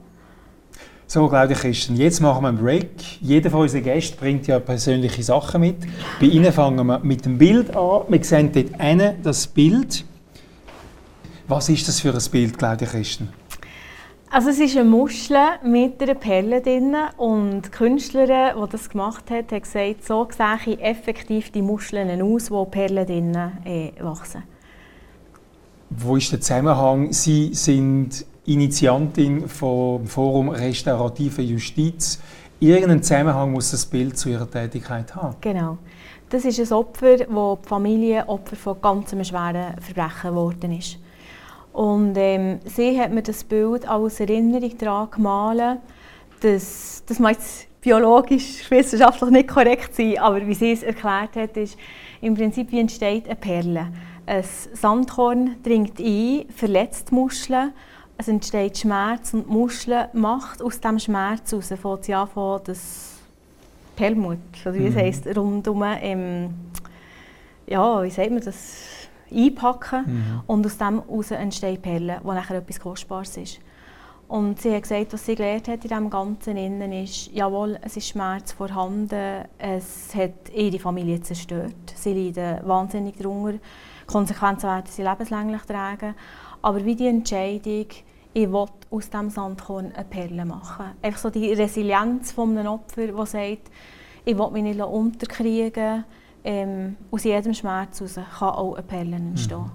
So, Claudia Christen, jetzt machen wir einen Break. Jeder von unseren Gästen bringt ja persönliche Sachen mit. Bei Ihnen fangen wir mit dem Bild an. Wir sehen dort hinten das Bild. Was ist das für ein Bild, Claudia Christen? Also es ist eine Muschel mit einer Perle drin und die Künstlerin, die das gemacht hat, hat gesagt, so sehe effektiv die Muscheln aus, wo Perlen drin äh, wachsen. Wo ist der Zusammenhang? Sie sind Initiantin vom Forum Restaurative Justiz. Irgendeinen Zusammenhang muss das Bild zu Ihrer Tätigkeit haben. Genau. Das ist ein Opfer, wo die Familie Opfer von ganz schweren Verbrechen geworden ist. Und ähm, sie hat mir das Bild als Erinnerung daran gemalt, dass, das mag jetzt biologisch, wissenschaftlich nicht korrekt sein, aber wie sie es erklärt hat, ist im Prinzip wie entsteht eine Perle. Ein Sandkorn dringt ein, verletzt Muscheln, es entsteht Schmerz und die Muschel macht aus diesem Schmerz heraus, fängt sie an, von das Perlmutt, oder wie es Mhm. heisst, rundum, ähm, ja, wie sagt man das, einpacken. Mhm. Und aus dem heraus entstehen Perlen, die nachher etwas Kostbares ist. Und sie hat gesagt, was sie gelernt hat in diesem Ganzen innen ist, jawohl, es ist Schmerz vorhanden, es hat ihre Familie zerstört. Sie leiden wahnsinnig darunter. Konsequenzen werden sie lebenslänglich tragen. Aber wie die Entscheidung, ich will aus diesem Sandkorn eine Perle machen. Einfach so die Resilienz von einem Opfer, das sagt, ich will mich nicht unterkriegen ähm, aus jedem Schmerz heraus kann auch eine Perle entstehen.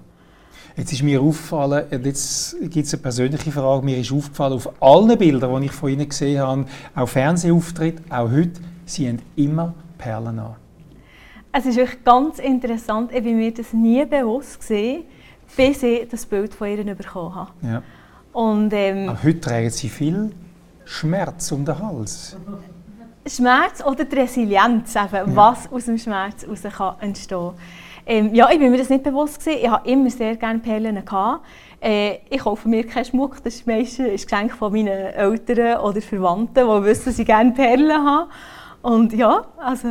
Jetzt ist mir aufgefallen, und jetzt gibt es eine persönliche Frage, mir ist aufgefallen, auf allen Bildern, die ich von Ihnen gesehen habe, auch Fernsehauftritte, auch heute, Sie haben immer Perlen an. Es ist wirklich ganz interessant, ich war mir das nie bewusst, gewesen, bis ich das Bild von ihr bekommen habe. Ja. Und ähm, Aber heute tragen Sie viel Schmerz um den Hals. Schmerz oder die Resilienz, eben, was aus dem Schmerz heraus kann entstehen ähm, Ja, ich bin mir das nicht bewusst. Gewesen. Ich hatte immer sehr gerne Perlen. Gehabt. Äh, ich kaufe mir keinen Schmuck, das ist meistens ein Geschenk von meinen Eltern oder Verwandten, die wissen, dass ich gerne Perlen habe. Und ja, also...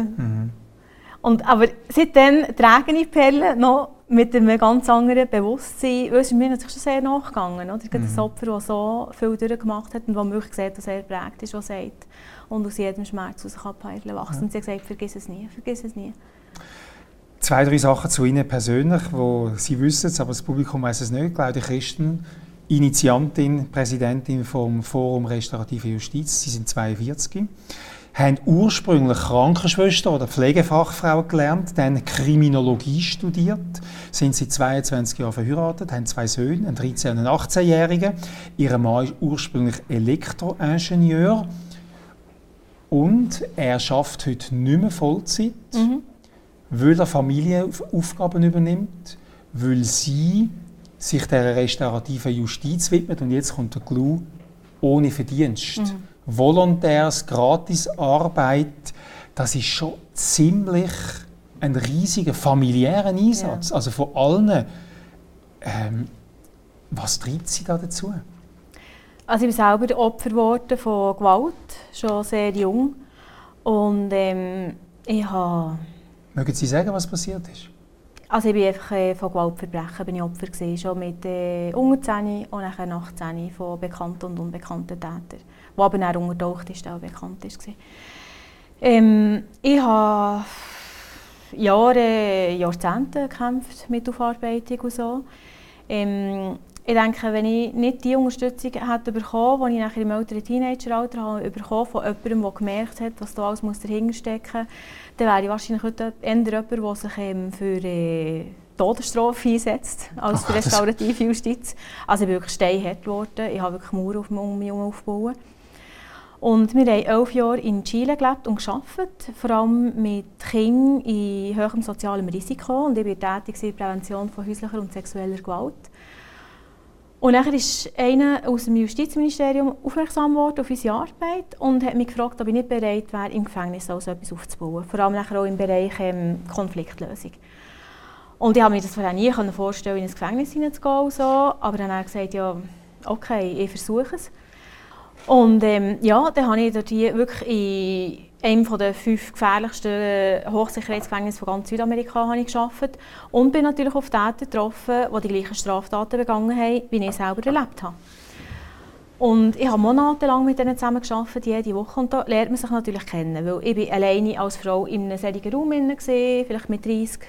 Und, aber seitdem trage ich Perlen noch mit einem ganz anderen Bewusstsein, weil es ist mir natürlich schon sehr nachgegangen. Oder? Mhm. Ein Opfer, das so viel durchgemacht hat und das man wirklich sieht, dass er prägt ist, was sagt. Und aus jedem Schmerz aus kann Perlen wachsen. Ja. Und sie hat gesagt, vergiss es nie, vergiss es nie. Zwei, drei Sachen zu Ihnen persönlich, wo Sie wissen es, aber das Publikum weiß es nicht. Claudia Christen, Initiantin, Präsidentin vom Forum Restaurative Justiz. Sie sind 42. Haben ursprünglich Krankenschwester oder Pflegefachfrau gelernt, dann Kriminologie studiert, sind seit 22 Jahren verheiratet, haben zwei Söhne, einen 13- und einen 18-Jährigen. Ihr Mann ist ursprünglich Elektroingenieur und er schafft heute nicht mehr Vollzeit Mhm. weil er Familienaufgaben übernimmt, weil sie sich der restaurativen Justiz widmet und jetzt kommt der Clou ohne Verdienst. Mhm. Volontärs, Gratisarbeit, das ist schon ziemlich ein riesiger familiärer Einsatz. Also von allen. Ähm, was treibt sie da dazu? Also ich bin selber Opfer geworden von Gewalt, schon sehr jung. Und ähm, ich habe... Mögen Sie sagen, was passiert ist? Also ich bin einfach äh, von Gewaltverbrechen bin ich Opfer gewesen, schon mit äh, unter 10 und nachher nach 10 von bekannten und unbekannten Tätern, wo aber dann untertaucht ist, auch bekannt ist. Ähm, ich habe Jahre, Jahrzehnte gekämpft mit Aufarbeitung und so. Ähm, ich denke, wenn ich nicht die Unterstützung hätte bekommen, die ich nachher im älteren Teenageralter habe bekommen von jemandem, der gemerkt hat, was da alles dahinter stecken muss, dann wäre ich wahrscheinlich heute eher jemand, der sich ähm, für äh, Todesstrafe einsetzt, als für restaurative Justiz. Also ich bin wirklich steinhart geworden. Ich habe wirklich Mauern auf um mich herum aufgebaut. Und wir haben elf Jahre in Chile gelebt und gearbeitet, vor allem mit Kindern in hohem sozialem Risiko. Und ich war tätig in der Prävention von häuslicher und sexueller Gewalt. Und dann ist einer aus dem Justizministerium aufmerksam geworden auf unsere Arbeit und hat mich gefragt, ob ich nicht bereit wäre, im Gefängnis so etwas aufzubauen. Vor allem auch im Bereich ähm, Konfliktlösung. Und ich habe mir das vorher nie vorstellen in ein Gefängnis hineinzugehen. So. Aber dann hat er gesagt, ja, okay, ich versuche es. Und ähm, ja, dann habe ich dort wirklich in einem der fünf gefährlichsten Hochsicherheitsgefängnisse von ganz Südamerika habe ich gearbeitet und bin natürlich auf Täter getroffen, die die gleichen Straftaten begangen haben, wie ich selber erlebt habe. Und ich habe monatelang mit ihnen zusammen gearbeitet, jede Woche. Und da lernt man sich natürlich kennen, weil ich bin alleine als Frau in einem solchen Raum war, vielleicht mit 30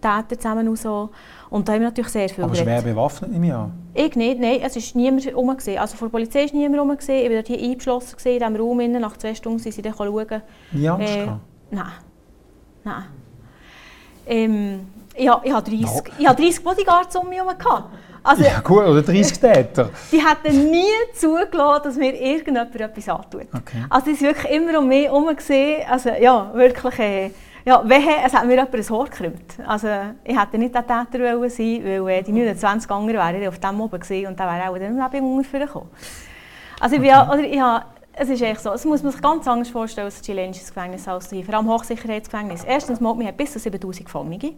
Täter zusammen und so. Und da haben wir natürlich sehr viel Aber schwer bewaffnet nehme ich an? Ich nicht, nein. Es war niemand herum. Also von der Polizei war niemand herum. Ich war dort hier eingeschlossen in diesem Raum. Nach zwei Stunden sind sie dann schauen. Nie Angst äh, Nein. Nein. Ähm, ich, ich, hatte 30, no. ich 30 Bodyguards um mich herum. Also, ja gut, oder 30 Täter. die hätten nie zugelassen, dass mir irgendjemand etwas antut. Okay. Also es war wirklich immer um mich herum. Also ja, wirklich... Äh, ja, wehe, es hat mir jemand ein Haar gekrümmt. Also, ich hätte nicht der Täter sein weil äh, die 29 anderen wären auf dem oben gewesen und dann wäre auch dann Leben ungefähr gekommen. Also, ich, bin, oder ich habe, es ist echt so, es muss man sich ganz anders vorstellen als ein chilenisches Gefängnis als hier, vor allem Hochsicherheitsgefängnis. Erstens, wir haben bis zu 7000 Gefangene.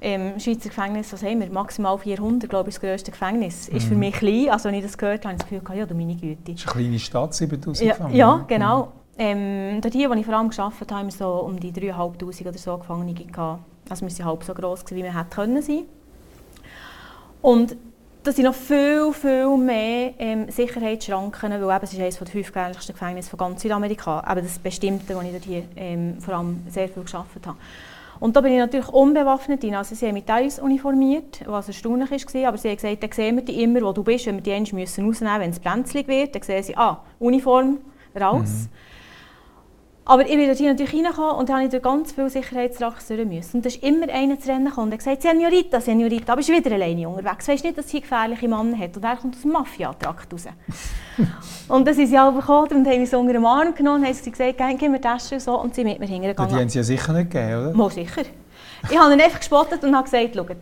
Im Schweizer Gefängnis, was haben wir? Maximal 400, glaube ich, das grösste Gefängnis. Mhm. Ist für mich klein. Also, wenn ich das gehört habe, habe ich das Gefühl, ja, du meine Güte. Das ist eine kleine Stadt, 7000 ja, Gefangene. Ja, genau. Mhm. Ähm, dort hier, wo ich vor allem gearbeitet habe, haben wir so um die 3'500 oder so Gefangene gehabt. Also wir waren halb so gross, wie wir hätten können sein. Und das sind noch viel, viel mehr ähm, Sicherheitsschranken, weil eben, es ist eines der fünf gefährlichsten Gefängnisse von ganz Südamerika. Eben das Bestimmte, wo ich dort hier ähm, vor allem sehr viel gearbeitet habe. Und da bin ich natürlich unbewaffnet rein. Also sie haben mich teils uniformiert, was erstaunlich war, aber sie haben gesagt, dann sehen wir dich immer, wo du bist, wenn wir die rausnehmen müssen, wenn es brenzlig wird, dann sehen sie, ah, Uniform, raus. Mhm. Aber ich bin dort natürlich reingekommen und habe durch ganz viele Sicherheitsrachs müssen. Und da ist immer einer zu rennen gekommen und gesagt, Senorita, Senorita, aber bin wieder alleine unterwegs. Weißt nicht, dass sie gefährliche Männer hat. Und er kommt aus dem Mafia-Trakt raus. und dann sind sie alle gekommen und haben mich so unter den Arm genommen und haben gesagt, gib mir das und so. Und sie mit mir hingegangen. Die haben sie ja sicher nicht gegeben, oder? Mal sicher. Ich habe ihn einfach gespottet und habe gesagt, schaut,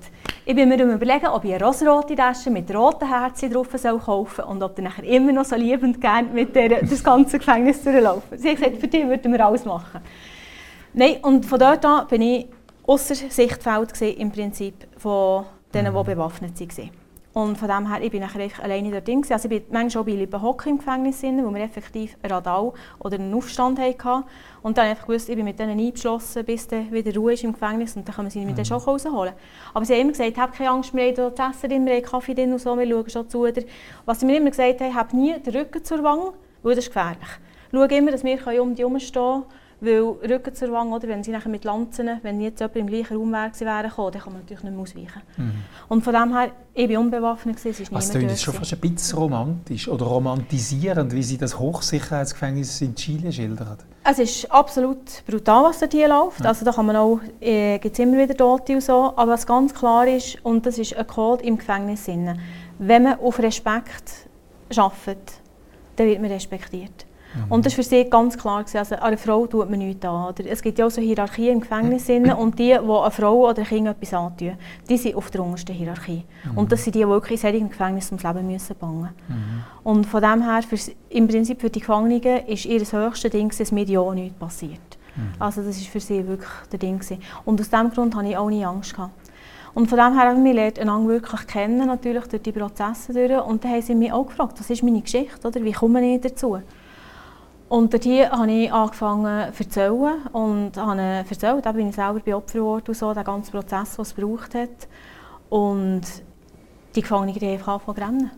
ich bin mir überlegen, ob ich eine rosrote Tasche mit roten Herzen drauf soll kaufen soll und ob er nachher immer noch so liebend gerne mit der, das ganze Gefängnis durchlaufen. Sie hat gesagt, für dich würden wir alles machen. Nein, und von dort an bin ich außer Sichtfeld im Prinzip von denen, die bewaffnet waren. Und von dem her, ich bin nachher alleine dort drin. Also ich bin manchmal auch bei Lippenhocken im Gefängnis, wo wir effektiv einen Radau oder einen Aufstand hatten. Und dann einfach gewusst, ich bin mit denen eingeschlossen, bis dann wieder Ruhe ist im Gefängnis und dann können wir sie mit mhm. schon rausholen. Aber sie haben immer gesagt, hab keine Angst, wir haben das Essen drin, wir haben Kaffee drin und so, wir schauen schon zu. Oder was sie mir immer gesagt haben, hab nie den Rücken zur Wange, weil das ist gefährlich. Schau immer, dass wir um die herumstehen können weil Rücken zur Wange, oder, wenn sie nachher mit Lanzen, wenn jetzt jemand im gleichen Raum wäre, wären gekommen, dann kann man natürlich nicht mehr ausweichen. Mhm. Und von dem her, ich war unbewaffnet, es ist niemand Das ist schon fast ein bisschen romantisch oder romantisierend, wie sie das Hochsicherheitsgefängnis in Chile schildern. Es ist absolut brutal, was dort hier läuft. Ja. Also da kann man auch, äh, gibt es immer wieder Tote und so, aber was ganz klar ist, und das ist ein Code im Gefängnis, wenn man auf Respekt arbeitet, dann wird man respektiert. Mhm. Und das war für sie ganz klar. Also, einer Frau tut man nichts an. Oder es gibt ja auch so Hierarchien im Gefängnis. und die, die einer Frau oder ein Kind etwas antun, die sind auf der untersten Hierarchie. Mhm. Und das sind die, die wirklich in solchen Gefängnis ums Leben müssen bangen mhm. Und von dem her, für, im Prinzip für die Gefangenen, ist ihr das höchste Ding, dass mir ja nichts passiert. Mhm. Also das war für sie wirklich der Ding. Und aus diesem Grund hatte ich auch nie Angst. Gehabt. Und von dem her haben wir lernt einander wirklich kennen, natürlich durch die Prozesse durch. Und dann haben sie mich auch gefragt, was ist meine Geschichte, oder? wie komme ich dazu? Und dort habe ich angefangen zu erzählen und habe erzählt, da bin ich selber bei Opfer geworden so, den ganzen Prozess, den es gebraucht hat. Und die Gefangenen haben einfach angefangen zu rennen.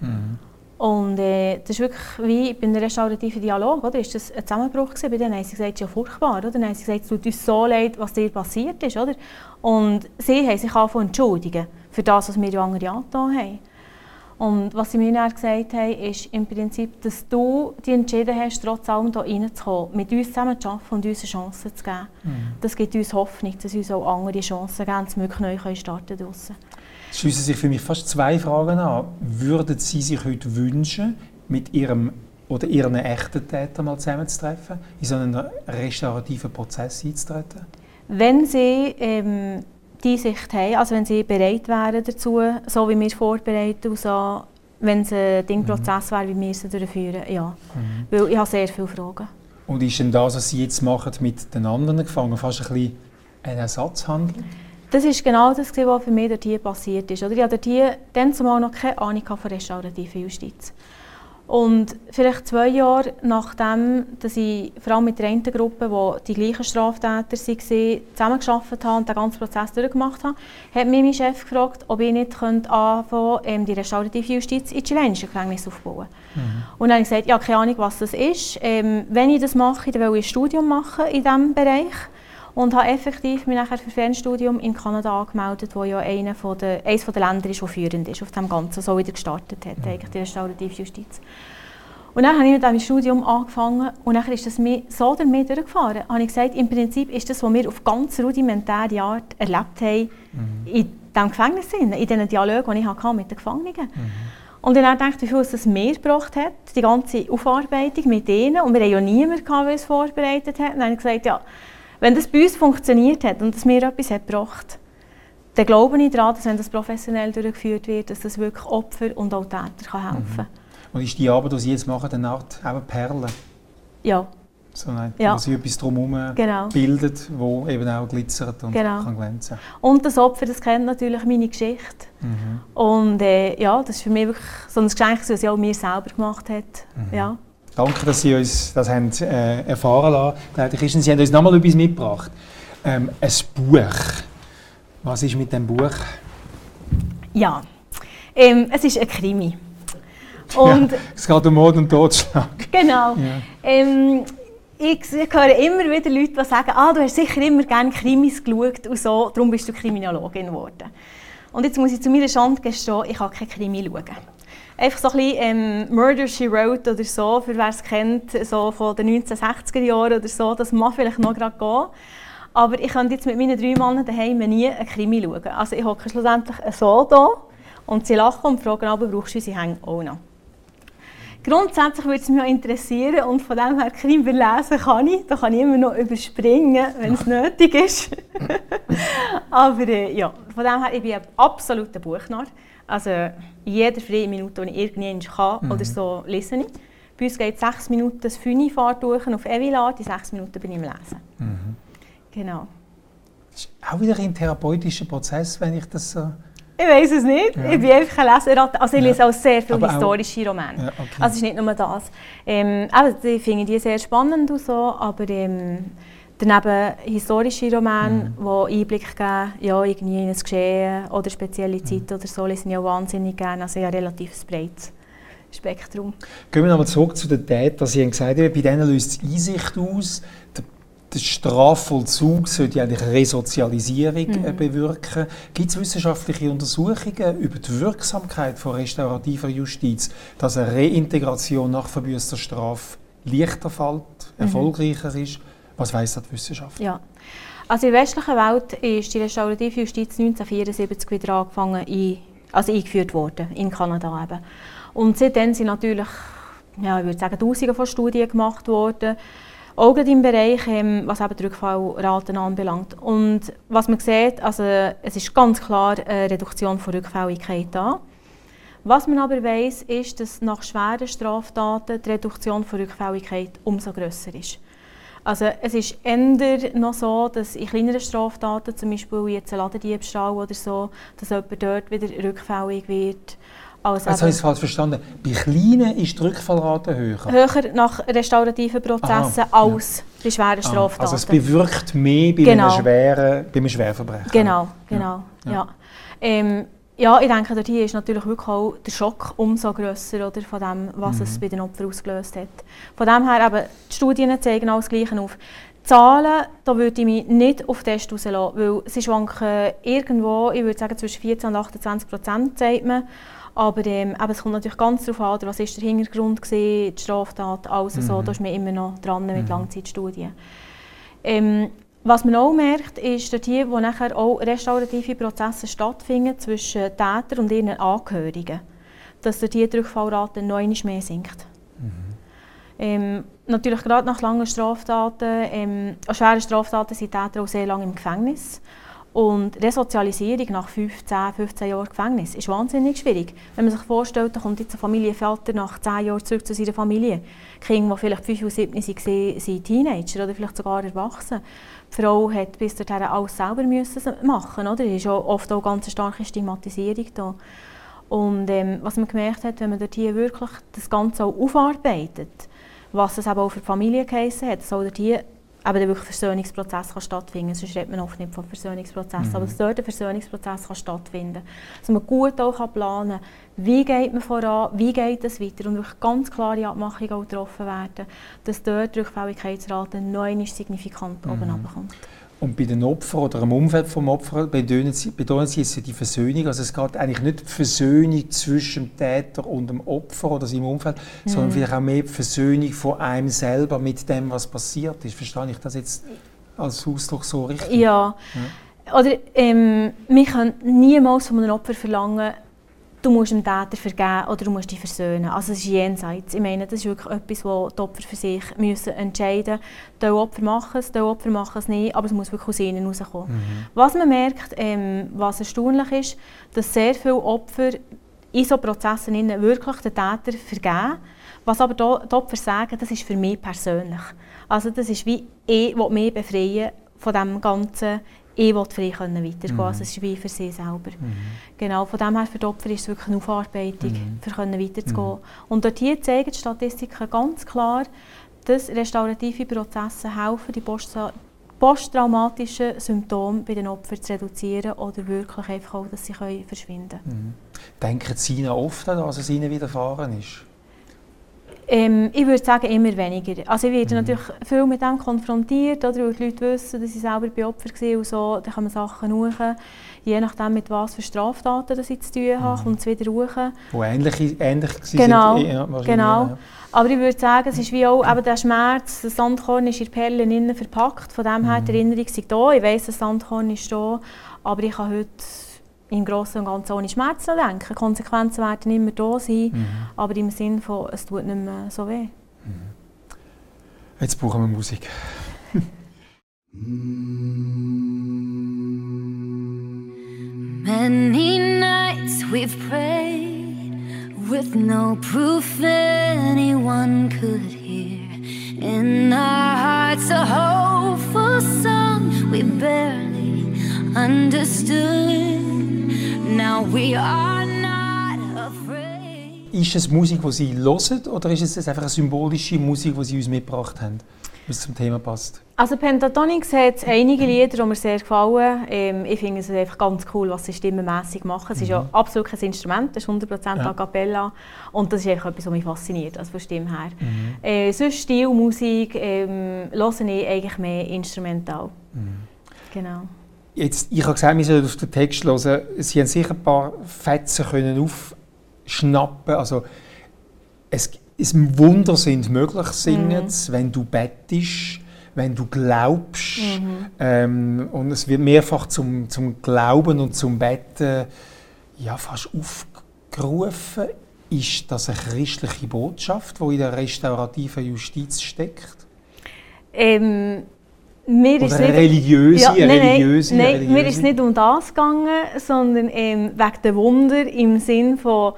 Mhm. Und äh, das ist wirklich wie bei einem restaurativen Dialog, oder? Ist das ein Zusammenbruch gewesen? Bei denen haben sie gesagt, es ist ja furchtbar, oder? Dann haben sie gesagt, es tut uns so leid, was dir passiert ist, oder? Und sie haben sich angefangen entschuldigen für das, was wir die anderen angetan haben. Und was sie mir dann gesagt haben, ist im Prinzip, dass du dich entschieden hast, trotz allem hier reinzukommen, mit uns zusammen zu arbeiten und uns eine Chance zu geben. Mhm. Das gibt uns Hoffnung, dass uns auch andere Chancen geben, dass wir wirklich neu starten können. Es schließen sich für mich fast zwei Fragen an. Würden Sie sich heute wünschen, mit Ihrem oder Ihren echten Täter mal zusammenzutreffen, in so einen restaurativen Prozess einzutreten? Wenn Sie ähm, die Sicht haben, also wenn sie bereit wären dazu, so wie wir vorbereiten, so, wenn es ein Dingprozess mhm. wäre, wie wir es durchführen, ja. Mhm. Weil ich habe sehr viele Fragen. Und ist denn das, was Sie jetzt machen mit den anderen Gefangenen, fast ein bisschen ein Ersatzhandel? Das ist genau das, was für mich dort hier passiert ist. Oder ich hatte dort hier dann zumal noch keine Ahnung von restaurativer Justiz. Und vielleicht zwei Jahre nachdem, dass ich vor allem mit der einen Gruppe, die die gleichen Straftäter waren, zusammengearbeitet habe und den ganzen Prozess durchgemacht habe, hat mich mein Chef gefragt, ob ich nicht anfangen ähm, die restaurative Justiz in chilenischen Gefängnis aufbauen mhm. Und dann habe ich gesagt, ja, keine Ahnung, was das ist. Ähm, wenn ich das mache, dann will ich ein Studium machen in diesem Bereich und habe effektiv mich nachher für ein Fernstudium in Kanada angemeldet, wo ja einer von der, eines der Länder ist, das führend ist auf dem Ganzen, so wieder gestartet hat, eigentlich die restaurative Justiz. Und dann habe ich mit diesem Studium angefangen und dann ist das mir so damit durchgefahren. Habe ich gesagt, im Prinzip ist das, was wir auf ganz rudimentäre Art erlebt haben, mhm. in diesem Gefängnis, in diesen Dialogen, die ich hatte mit den Gefangenen. Mhm. Und dann dachte ich, wie viel es mir gebracht hat, die ganze Aufarbeitung mit ihnen. Und wir hatten ja niemanden, der es vorbereitet hat. Und dann habe ich gesagt, ja, wenn das bei uns funktioniert hat und es mir etwas hat gebracht, dann glaube ich daran, dass wenn das professionell durchgeführt wird, dass das wirklich Opfer und auch Täter kann helfen kann. Mhm. Und ist die Arbeit, die Sie jetzt machen, eine Art eben Perle? Ja. So, nein, ja. Wo sie etwas drumherum genau. bildet, wo eben auch glitzert und genau. kann glänzen. Und das Opfer, das kennt natürlich meine Geschichte. Mhm. Und äh, ja, das ist für mich wirklich so ein Geschenk, das sie auch mir selber gemacht hat. Mhm. Ja. Danke, dass Sie uns das haben, äh, erfahren lassen. Christen, Sie haben uns nochmal etwas mitgebracht. Ähm, ein Buch. Was ist mit dem Buch? Ja, ähm, es ist ein Krimi. Und ja, es geht um Mord und Totschlag. Genau. Ja. Ähm, ich höre immer wieder Leute, die sagen, ah, du hast sicher immer gerne Krimis geschaut und so, darum bist du Kriminologin geworden. Und jetzt muss ich zu meiner Schande gestehen, ich kann keine Krimi schauen einfach so ein bisschen ähm, Murder, She Wrote oder so, für wer es kennt, so von den 1960er Jahren oder so, das mag vielleicht noch gerade gehen. Aber ich kann jetzt mit meinen drei Männern daheim nie einen Krimi schauen. Also ich hocke schlussendlich so da und sie lachen und fragen aber, brauchst du sie hängen auch noch. Grundsätzlich würde es mich interessieren und von dem her Krimi lesen kann ich. Da kann ich immer noch überspringen, wenn es nötig ist. aber äh, ja, von dem her, ich bin ein absoluter Buchnarr. Also jede freie Minute, die ich irgendwie kann mhm. oder so, lese ich. Bei uns geht sechs Minuten das Fünni-Fahrt durch auf Evilar, die sechs Minuten bin ich im Lesen. Mhm. Genau. Das ist auch wieder ein therapeutischer Prozess, wenn ich das so... Ich weiß es nicht. Ja. Ich bin einfach ein Leseratte. Also ich lese ja. auch sehr viele historische Romane. Ja, okay. Also es ist nicht nur das. Ähm, also ich finde die sehr spannend und so, aber ähm, Daneben historische Romane, mhm. die Einblick geben ja, irgendwie in ein Geschehen oder spezielle mhm. Zeiten oder so, lesen ich auch wahnsinnig gerne. Also ja, relativ breites Spektrum. Gehen wir nochmal zurück zu den Tätern. Sie haben gesagt, bei denen löst es Einsicht aus. Der, der Strafvollzug sollte eigentlich Resozialisierung äh, mhm. bewirken. Gibt es wissenschaftliche Untersuchungen über die Wirksamkeit von restaurativer Justiz, dass eine Reintegration nach verbüßter Strafe leichter fällt, mhm. erfolgreicher ist? Was weiss die Wissenschaft? Ja. Also in der westlichen Welt ist die restaurative Justiz 1974 wieder angefangen, ein, also eingeführt worden, in Kanada eben. Und seitdem sind natürlich, ja, ich würde sagen, Tausende von Studien gemacht worden, auch im Bereich, ähm, was eben die Rückfallraten anbelangt. Und was man sieht, also es ist ganz klar eine Reduktion von Rückfälligkeit da. Was man aber weiß, ist, dass nach schweren Straftaten die Reduktion von Rückfälligkeit umso grösser ist. Also es ist eher noch so, dass in kleineren Straftaten, zum Beispiel jetzt ein Ladendiebstahl oder so, dass jemand dort wieder rückfällig wird. Als also habe ich es falsch verstanden. Bei Kleinen ist die Rückfallrate höher? Höher nach restaurativen Prozessen Aha, als ja. bei schweren Straftaten. also es bewirkt mehr bei, genau. einem, schweren, bei einem Schwerverbrechen? Genau, genau. Ja. ja. Ähm, ja, ich denke, dort hier ist natürlich wirklich auch der Schock umso grösser oder, von dem, was mhm. es bei den Opfern ausgelöst hat. Von dem her, eben, die Studien zeigen auch das Gleiche auf. Zahlen, da würde ich mich nicht auf Test rauslassen, weil sie schwanken irgendwo, ich würde sagen zwischen 14 und 28 Prozent, sagt man. Aber ähm, es kommt natürlich ganz darauf an, was ist der Hintergrund war, die Straftat, alles mhm. so, da ist man immer noch dran mit mhm. Langzeitstudien. Ähm, was man auch merkt, ist, dass hier, wo nachher auch restaurative Prozesse stattfinden zwischen Tätern und ihren Angehörigen, dass die Rückfallrate noch mehr sinkt. Mhm. Ähm, natürlich gerade nach langen Straftaten, ähm, schweren Straftaten sind Täter auch sehr lange im Gefängnis. Und Resozialisierung nach 15, 15 Jahren Gefängnis ist wahnsinnig schwierig. Wenn man sich vorstellt, da kommt jetzt ein Familienvater nach 10 Jahren zurück zu seiner Familie. Kinder, die vielleicht 5 oder 7 waren, sind Teenager oder vielleicht sogar erwachsen. Frau hat bis dahin alles selber müssen machen oder? Es ist auch oft auch eine ganz starke Stigmatisierung da. Und ähm, was man gemerkt hat, wenn man dort hier wirklich das Ganze auch aufarbeitet, was es eben auch für die Familie geheissen hat, soll dort hier eben der wirklich Versöhnungsprozess kann stattfinden Sonst redet man oft nicht vom Versöhnungsprozess. Mhm. Aber dass dort ein Versöhnungsprozess kann stattfinden. Dass man gut auch planen kann, wie geht man voran, wie geht es weiter und wirklich ganz klare Abmachungen getroffen werden, dass dort die Rückfälligkeitsrate neu signifikant mhm. oben runterkommt. Und bei den Opfern oder im Umfeld des Opfers betonen Sie, betonen Sie jetzt die Versöhnung. Also es geht eigentlich nicht die Versöhnung zwischen dem Täter und dem Opfer oder seinem Umfeld, mhm. sondern vielleicht auch mehr die Versöhnung von einem selber mit dem, was passiert ist. Verstehe ich das jetzt als Ausdruck so richtig? Ja. ja. Oder ähm, wir können niemals von einem Opfer verlangen, du musst dem Täter vergeben oder du musst dich versöhnen. Also es ist jenseits. Ich meine, das ist wirklich etwas, was die Opfer für sich müssen entscheiden müssen. Die Opfer machen es, die Opfer machen es nicht, aber es muss wirklich aus ihnen herauskommen. Mhm. Was man merkt, ähm, was erstaunlich ist, dass sehr viele Opfer in solchen Prozessen wirklich den Täter vergeben. Was aber die Opfer sagen, das ist für mich persönlich. Also das ist wie, ich will mich befreien von dem ganzen ich will frei können weitergehen. Mhm. Also es ist wie für sie selber. Mhm. Genau, von dem her für die Opfer ist es wirklich eine Aufarbeitung, mhm. für können weiterzugehen. Mhm. Und dort hier zeigen die Statistiken ganz klar, dass restaurative Prozesse helfen, die Post posttraumatischen Symptome bei den Opfern zu reduzieren oder wirklich einfach auch, dass sie können verschwinden können. Mhm. Denken Sie oft an, was es ihnen widerfahren ist? Ähm, ich würde sagen, immer weniger. Also ich werde mhm. natürlich viel mit dem konfrontiert, oder, weil die Leute wissen, dass ich selber bei Opfer war und so, dann kann man Sachen suchen. Je nachdem, mit was für Straftaten das ich zu tun habe, mhm. kommt es wieder hoch. Wo ähnlich, ähnlich genau, sind. Ja, genau. Ja. Aber ich würde sagen, es ist wie auch eben der Schmerz, das Sandkorn ist in Perlen innen verpackt, von dem her mhm. die Erinnerung ist da. Ich weiss, das Sandkorn ist da, aber ich kann heute im Großen und Ganzen ohne Schmerzen denken. Konsequenzen werden immer da sein, mhm. aber im Sinne von, es tut nicht mehr so weh. Mhm. Jetzt brauchen wir Musik. Many nights we've prayed with no proof anyone could hear. In our hearts, a hopeful song we barely understood. Now we are not afraid. Ist es Musik, die Sie hören, oder ist es einfach eine symbolische Musik, die Sie uns mitgebracht haben, was zum Thema passt? Also Pentatonix hat einige Lieder, die mir sehr gefallen. Ähm, ich finde es einfach ganz cool, was sie stimmenmässig machen. Es ist ja mhm. absolut kein Instrument, das ist 100% ja. A Cappella. Und das ist einfach etwas, was mich fasziniert, also von Stimme her. Mhm. Äh, sonst Stilmusik ähm, höre ich eigentlich mehr instrumental. Mhm. Genau. Jetzt, ich habe gesagt, wir sollen auf den Text hören. Sie haben sicher ein paar Fetzen können aufschnappen. Also, es, es Wunder sind möglich, singen mhm. wenn du bettest, wenn du glaubst. Mhm. Ähm, und es wird mehrfach zum, zum Glauben und zum Betten ja, fast aufgerufen. Ist das eine christliche Botschaft, die in der restaurativen Justiz steckt? Ähm, mir Oder ist eine religiöse, ja, nein, religiöse, nein, religiöse. mir ist es nicht um das gegangen, sondern ähm, wegen der Wunder im Sinn von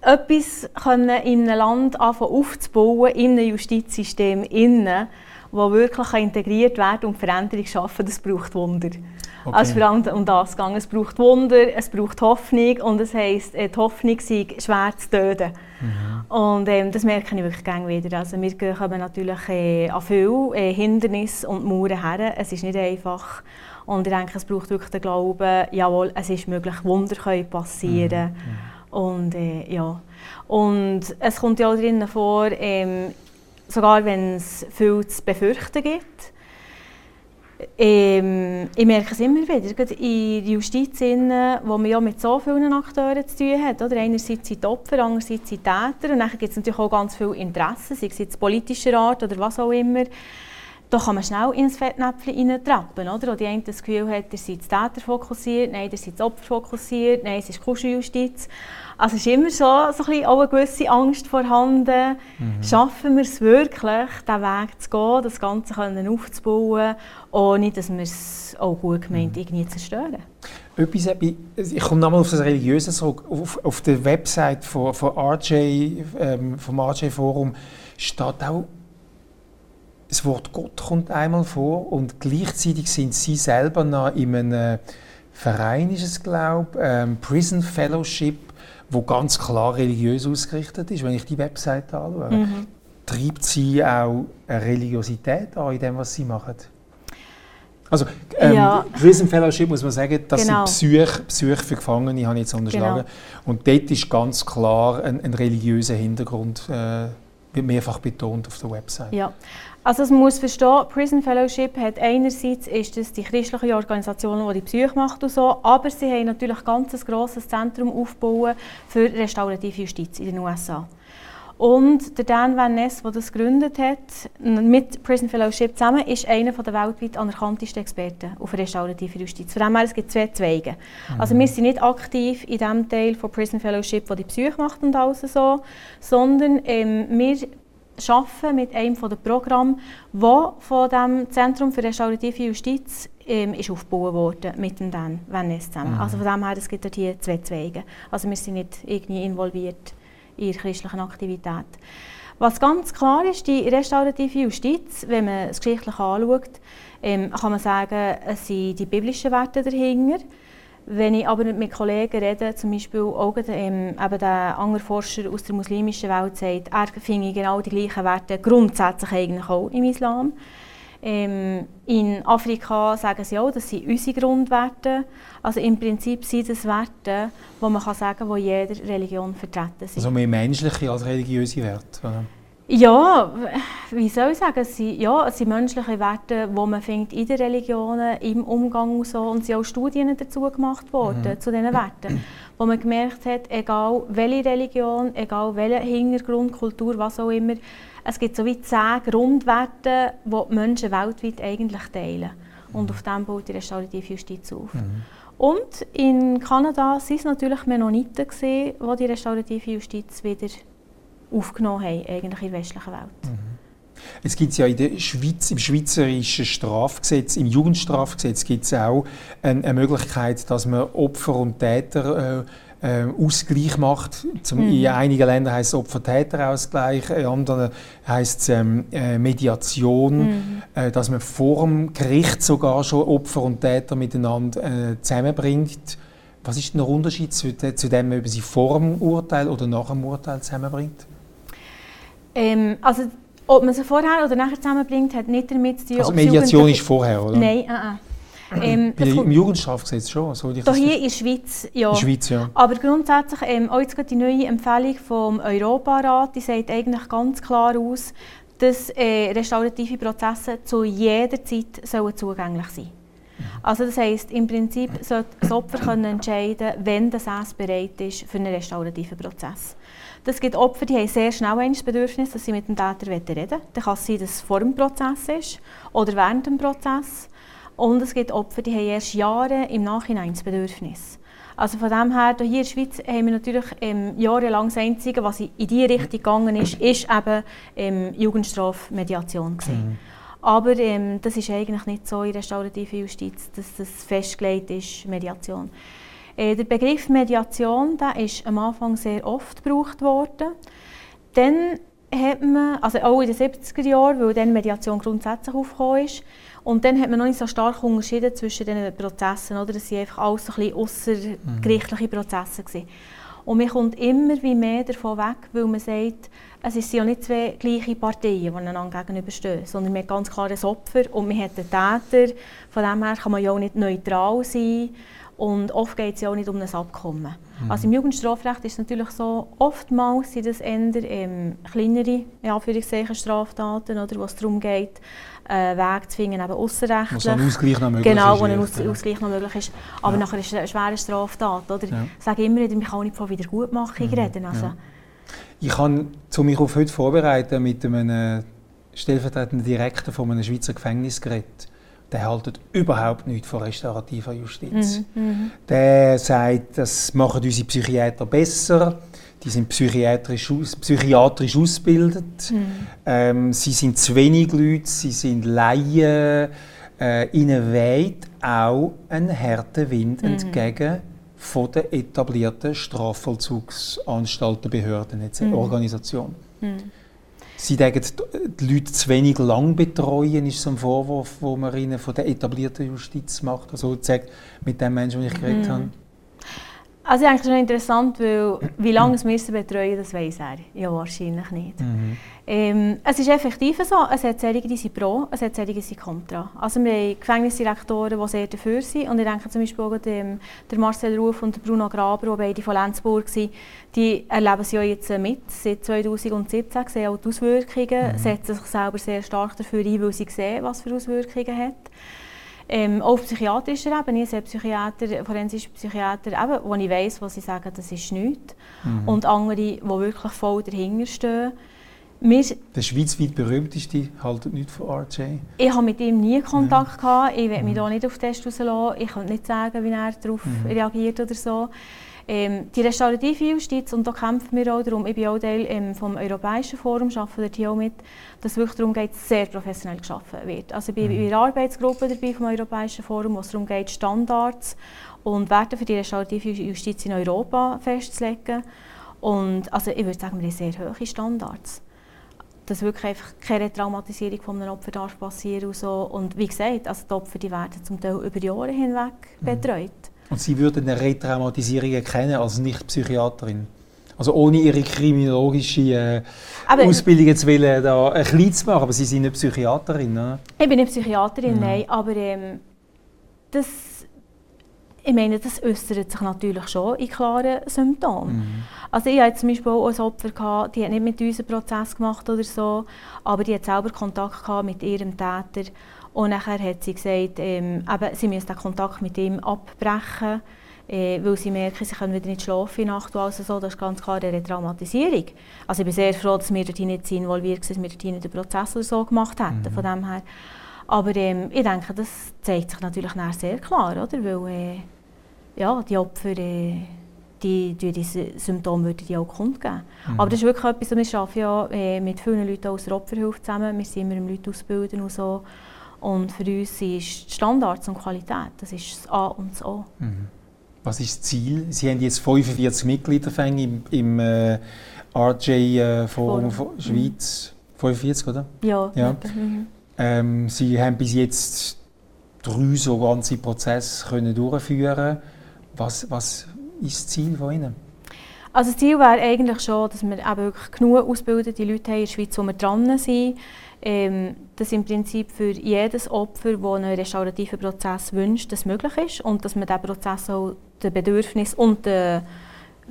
etwas können in einem Land anfangen aufzubauen, in einem Justizsystem innen, wo wirklich integriert werden und Veränderung schaffen, das braucht Wunder. Okay. Also vor allem um das gegangen. Es braucht Wunder, es braucht Hoffnung und es heisst, äh, die Hoffnung sei schwer zu töten. Mhm. Und ähm, das merke ich wirklich gerne wieder. Also wir kommen natürlich äh, an viele äh, Hindernisse und Mauern her. Es ist nicht einfach. Und ich denke, es braucht wirklich den Glauben, jawohl, es ist möglich, Wunder können passieren. Mhm. Und äh, ja. Und es kommt ja auch drinnen vor, ähm, sogar wenn es viel zu befürchten gibt, Ähm, ich merke es immer wieder, gerade in der Justiz, wo man ja mit so vielen Akteuren zu tun hat. Oder? Einerseits sind die Opfer, andererseits sind die Täter. Und dann gibt es natürlich auch ganz viel Interesse, sei es jetzt politischer Art oder was auch immer. Da kann man schnell ins Fettnäpfchen reintrappen. Oder? Und die einen das Gefühl hat, ihr seid Täter fokussiert, nein, ihr seid Opfer fokussiert, nein, es ist Kuscheljustiz. Also es ist immer so, so ein auch eine gewisse Angst vorhanden. Mhm. Schaffen wir es wirklich, diesen Weg zu gehen, das Ganze können aufzubauen, ohne dass wir es auch gut gemeint mhm. irgendwie zerstören? Etwas, ich komme nochmal auf das Religiöse zurück. Auf, auf der Website von, von RJ, ähm, vom RJ Forum steht auch das Wort Gott kommt einmal vor und gleichzeitig sind sie selber noch in einem Verein, ist es glaube ähm, Prison Fellowship, wo ganz klar religiös ausgerichtet ist, wenn ich die Webseite anschaue. Mhm. Treibt sie auch eine Religiosität an in dem, was sie machen? Also, ähm, ja. Prison Fellowship muss man sagen, das genau. sind Psyche, Psyche für Gefangene, habe ich jetzt unterschlagen. Genau. Und dort ist ganz klar ein, ein religiöser Hintergrund, äh, wird mehrfach betont auf der Website. Ja. Also man muss verstehen, Prison Fellowship hat einerseits ist das die christliche Organisation, die die Psyche macht und so, aber sie haben natürlich ganz ein grosses Zentrum aufgebaut für restaurative Justiz in den USA. Und der Dan Van Ness, der das gegründet hat, mit Prison Fellowship zusammen, ist einer der weltweit anerkanntesten Experten auf restaurative Justiz. Von dem her, es gibt zwei Zweige. Mhm. Also wir sind nicht aktiv in dem Teil von Prison Fellowship, der die Psyche macht und alles so, sondern ähm, wir arbeiten mit einem der Programme, das von dem Zentrum für restaurative Justiz ähm, ist aufgebaut wurde mit dem Dan Venice zusammen. Mhm. Also von dem her, es gibt hier zwei Zweige. Also wir sind nicht irgendwie involviert in christlichen Aktivität. Was ganz klar ist, die restaurative Justiz, wenn man es geschichtlich anschaut, ähm, kann man sagen, es sind die biblischen Werte dahinter. Wenn ich aber mit Kollegen rede, zum Beispiel auch ähm, eben der andere Forscher aus der muslimischen Welt sagt, er finde genau die gleichen Werte grundsätzlich eigentlich auch im Islam. Ähm, in Afrika sagen sie auch, das sind unsere Grundwerte. Also im Prinzip sind das Werte, die man kann sagen kann, die jeder Religion vertreten sind. Also mehr menschliche als religiöse Werte? Oder? Ja, wie soll ich sagen, es sind, ja, es sind menschliche Werte, die man findet in den Religionen, im Umgang und so. Und es sind auch Studien dazu gemacht worden, mhm. zu diesen Werten. Wo man gemerkt hat, egal welche Religion, egal welcher Hintergrund, Kultur, was auch immer, es gibt so wie zehn Grundwerte, die die Menschen weltweit eigentlich teilen. Und mhm. auf dem baut die restaurative Justiz auf. Mhm. Und in Kanada waren es natürlich Mennoniten, die die restaurative Justiz wieder aufgenommen haben, eigentlich in der westlichen Welt. Mhm. Es gibt ja in der Schweiz, im schweizerischen Strafgesetz, im Jugendstrafgesetz gibt es auch eine, eine, Möglichkeit, dass man Opfer und Täter äh, äh, Ausgleich macht. Zum, mhm. In einigen Ländern heißt es Opfer-Täter-Ausgleich, in anderen heißt es ähm, äh, Mediation, mhm. äh, dass man vor dem Gericht sogar schon Opfer und Täter miteinander äh, zusammenbringt. Was ist der Unterschied zu, zu dem, ob man sie vor dem Urteil oder nach dem Urteil zusammenbringt? Ähm, also, ob man sie vorher oder nachher zusammenbringt, hat nicht damit zu tun. Also Mediation ist vorher, oder? Nein, uh -uh. Ähm, Im Jugendstrafgesetz schon, so ich hier in der Schweiz, ja. Schweiz, ja. Aber grundsätzlich, ähm, auch jetzt die neue Empfehlung vom Europarat, die sagt eigentlich ganz klar aus, dass äh, restaurative Prozesse zu jeder Zeit sollen zugänglich sein also das heisst, im Prinzip sollte das Opfer können entscheiden, wenn das es bereit ist für einen restaurativen Prozess. Es gibt Opfer, die haben sehr schnell ein Bedürfnis, dass sie mit dem Täter reden wollen. Dann kann es sein, dass es vor dem Prozess ist oder während dem Prozess. Und es gibt Opfer, die haben erst Jahre im Nachhinein das Bedürfnis. Also von dem her, hier in der Schweiz haben wir natürlich ähm, jahrelang das Einzige, was in diese Richtung gegangen ist, ist eben ähm, Jugendstrafmediation Mhm. Aber ähm, das ist eigentlich nicht so in restaurativer Justiz, dass das festgelegt ist, Mediation. Äh, der Begriff Mediation der ist am Anfang sehr oft gebraucht worden. Dann hat man, also auch in den 70er Jahren, weil dann Mediation grundsätzlich aufgekommen ist, und dann hat man noch nicht so stark unterschieden zwischen diesen Prozessen, oder? Das waren einfach alles so ein außergerichtliche mhm. Prozesse. Gewesen. Und man kommt immer wie mehr davon weg, weil man sagt, es sind ja nicht zwei gleiche Parteien, die einander gegenüberstehen, sondern man hat ganz klar ein Opfer und man hat einen Täter. Von dem her kann man ja auch nicht neutral sein. Und oft geht es ja auch nicht um ein Abkommen. Mhm. Also im Jugendstrafrecht ist es natürlich so, oftmals sind das eher ähm, kleinere in Straftaten, oder, wo es darum geht, einen Weg zu finden, eben ausserrechtlich. Wo ein Ausgleich noch möglich genau, ist. wo ein ja. Aus Ausgleich noch möglich ist. Aber Ja. nachher ist es eine schwere Straftat. Oder? Ja. Ich sage immer wieder, man kann nicht von Wiedergutmachung reden. Also, ja. Ich habe zu mich auf heute vorbereiten mit einem stellvertretenden Direktor von einem Schweizer Gefängnis geredet. Der haltet überhaupt nichts von restaurativer Justiz. Mhm, mhm. Der sagt, das machen unsere Psychiater besser. Die sind psychiatrisch, aus, psychiatrisch ausgebildet. Mhm. Ähm, sie sind zu wenig Leute, sie sind Laien. Äh, ihnen weht auch ein harter Wind Mhm. entgegen von den etablierten Strafvollzugsanstalten, Behörden. Mhm. Organisationen. Mhm. Sie denken, die Leute zu wenig lang betreuen, ist so ein Vorwurf, wo man ihnen von der etablierten Justiz macht. Also sagt, mit dem Menschen, den ich geredet Mhm. habe. Also ich denke, das ist noch interessant, weil wie lange es sie betreuen, das weiß er. Ja, wahrscheinlich nicht. Mhm. Ähm, es ist effektiv so, es hat solche, die sind pro, es hat solche, die sind kontra. Also wir haben Gefängnisdirektoren, die sehr dafür sind. Und ich denke zum Beispiel auch dem, der Marcel Ruf und der Bruno Graber, die beide von Lenzburg sind, die erleben es ja jetzt mit, seit 2017, sehen auch die Auswirkungen, Mhm. setzen sich selber sehr stark dafür ein, weil sie sehen, was für Auswirkungen hat. Ähm, auch auf psychiatrischer Ebene, ich sehe Psychiater, forensische Psychiater, eben, wo ich weiss, wo sie sagen, das ist nichts. Mhm. Und andere, die wirklich voll dahinter stehen. Wir, Der schweizweit berühmteste haltet nicht von RJ. ich habe mit ihm nie Kontakt gehabt. Ich will mich Mhm. da nicht auf den Test rauslassen. Ich kann nicht sagen, wie er darauf Mhm. reagiert oder so. Ähm, die restaurative Justiz, und da kämpfen wir auch darum, ich bin auch Teil ähm, vom Europäischen Forum, arbeite dort hier auch mit, dass es wirklich darum geht, sehr professionell geschaffen wird. Also ich bin Mhm. in der Arbeitsgruppe dabei vom Europäischen Forum, wo es darum geht, Standards und Werte für die restaurative Justiz in Europa festzulegen. Und also ich würde sagen, wir haben sehr hohe Standards dass wirklich einfach keine Traumatisierung von einem Opfer darf passieren und so. Und wie gesagt, also die Opfer die werden zum Teil über Jahre hinweg Mhm. Und Sie würden eine Retraumatisierung erkennen als Nicht-Psychiaterin? Also ohne Ihre kriminologische äh, Ausbildung zu wollen, da ein klein zu machen, aber Sie sind nicht Psychiaterin, ne? ich bin nicht Psychiaterin, Ja. nein, aber ähm, das, ich meine, das äußert sich natürlich schon in klaren Symptomen. Mhm. Also ich hatte zum Beispiel auch ein Opfer, gehabt, die hat nicht mit uns einen Prozess gemacht oder so, aber die hat selber Kontakt gehabt mit ihrem Täter und nachher hat sie gesagt, ähm, eben, sie müsse den Kontakt mit ihm abbrechen, äh, weil sie merken, sie können wieder nicht schlafen in der Nacht und alles so. Das ist ganz klar eine Retraumatisierung. Also ich bin sehr froh, dass wir dort nicht involviert waren, dass wir dort nicht den Prozess oder so gemacht hätten, Mhm. von dem her. Aber ähm, ich denke, das zeigt sich natürlich nachher sehr klar, oder? Weil äh, ja, die Opfer, äh, die, die diese Symptome würden die auch kundgeben. Mhm. Aber das ist wirklich etwas, wir arbeiten ja äh, mit vielen Leuten aus der Opferhilfe zusammen, wir sind immer im Leute ausbilden und so. Und für uns ist die Standards und Qualität, das ist das A und das O. Mhm. Was ist das Ziel? Sie haben jetzt 45 Mitgliederfänge im, im äh, RJ-Forum Forum. von Schweiz. 45, oder? Ja, Ja. Mhm. Ähm, Sie haben bis jetzt drei so ganze Prozesse können durchführen. Was, was ist das Ziel von Ihnen? Also das Ziel wäre eigentlich schon, dass wir eben wirklich genug ausgebildete Leute haben in der Schweiz, wo wir dran sind. Ähm, dass im Prinzip für jedes Opfer, das einen restaurativen Prozess wünscht, das möglich ist und dass man diesen Prozess auch den Bedürfnissen und den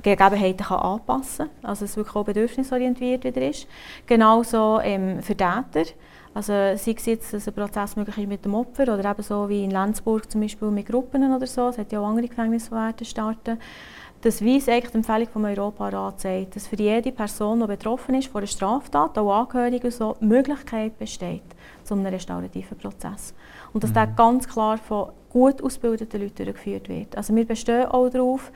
Gegebenheiten kann anpassen kann. Also dass es wirklich auch bedürfnisorientiert wieder ist. Genauso ähm, für Täter. Also sei es jetzt, dass ein Prozess möglich ist mit dem Opfer oder eben so wie in Lenzburg zum Beispiel mit Gruppen oder so. Es hat ja auch andere Gefängnisse, die werden starten. Das weist eigentlich die Empfehlung vom Europarat sagt, dass für jede Person, die betroffen ist von einer Straftat, auch Angehörige so, die Möglichkeit besteht zu einem restaurativen Prozess. Und dass Mhm. der ganz klar von gut ausgebildeten Leuten durchgeführt wird. Also wir bestehen auch darauf,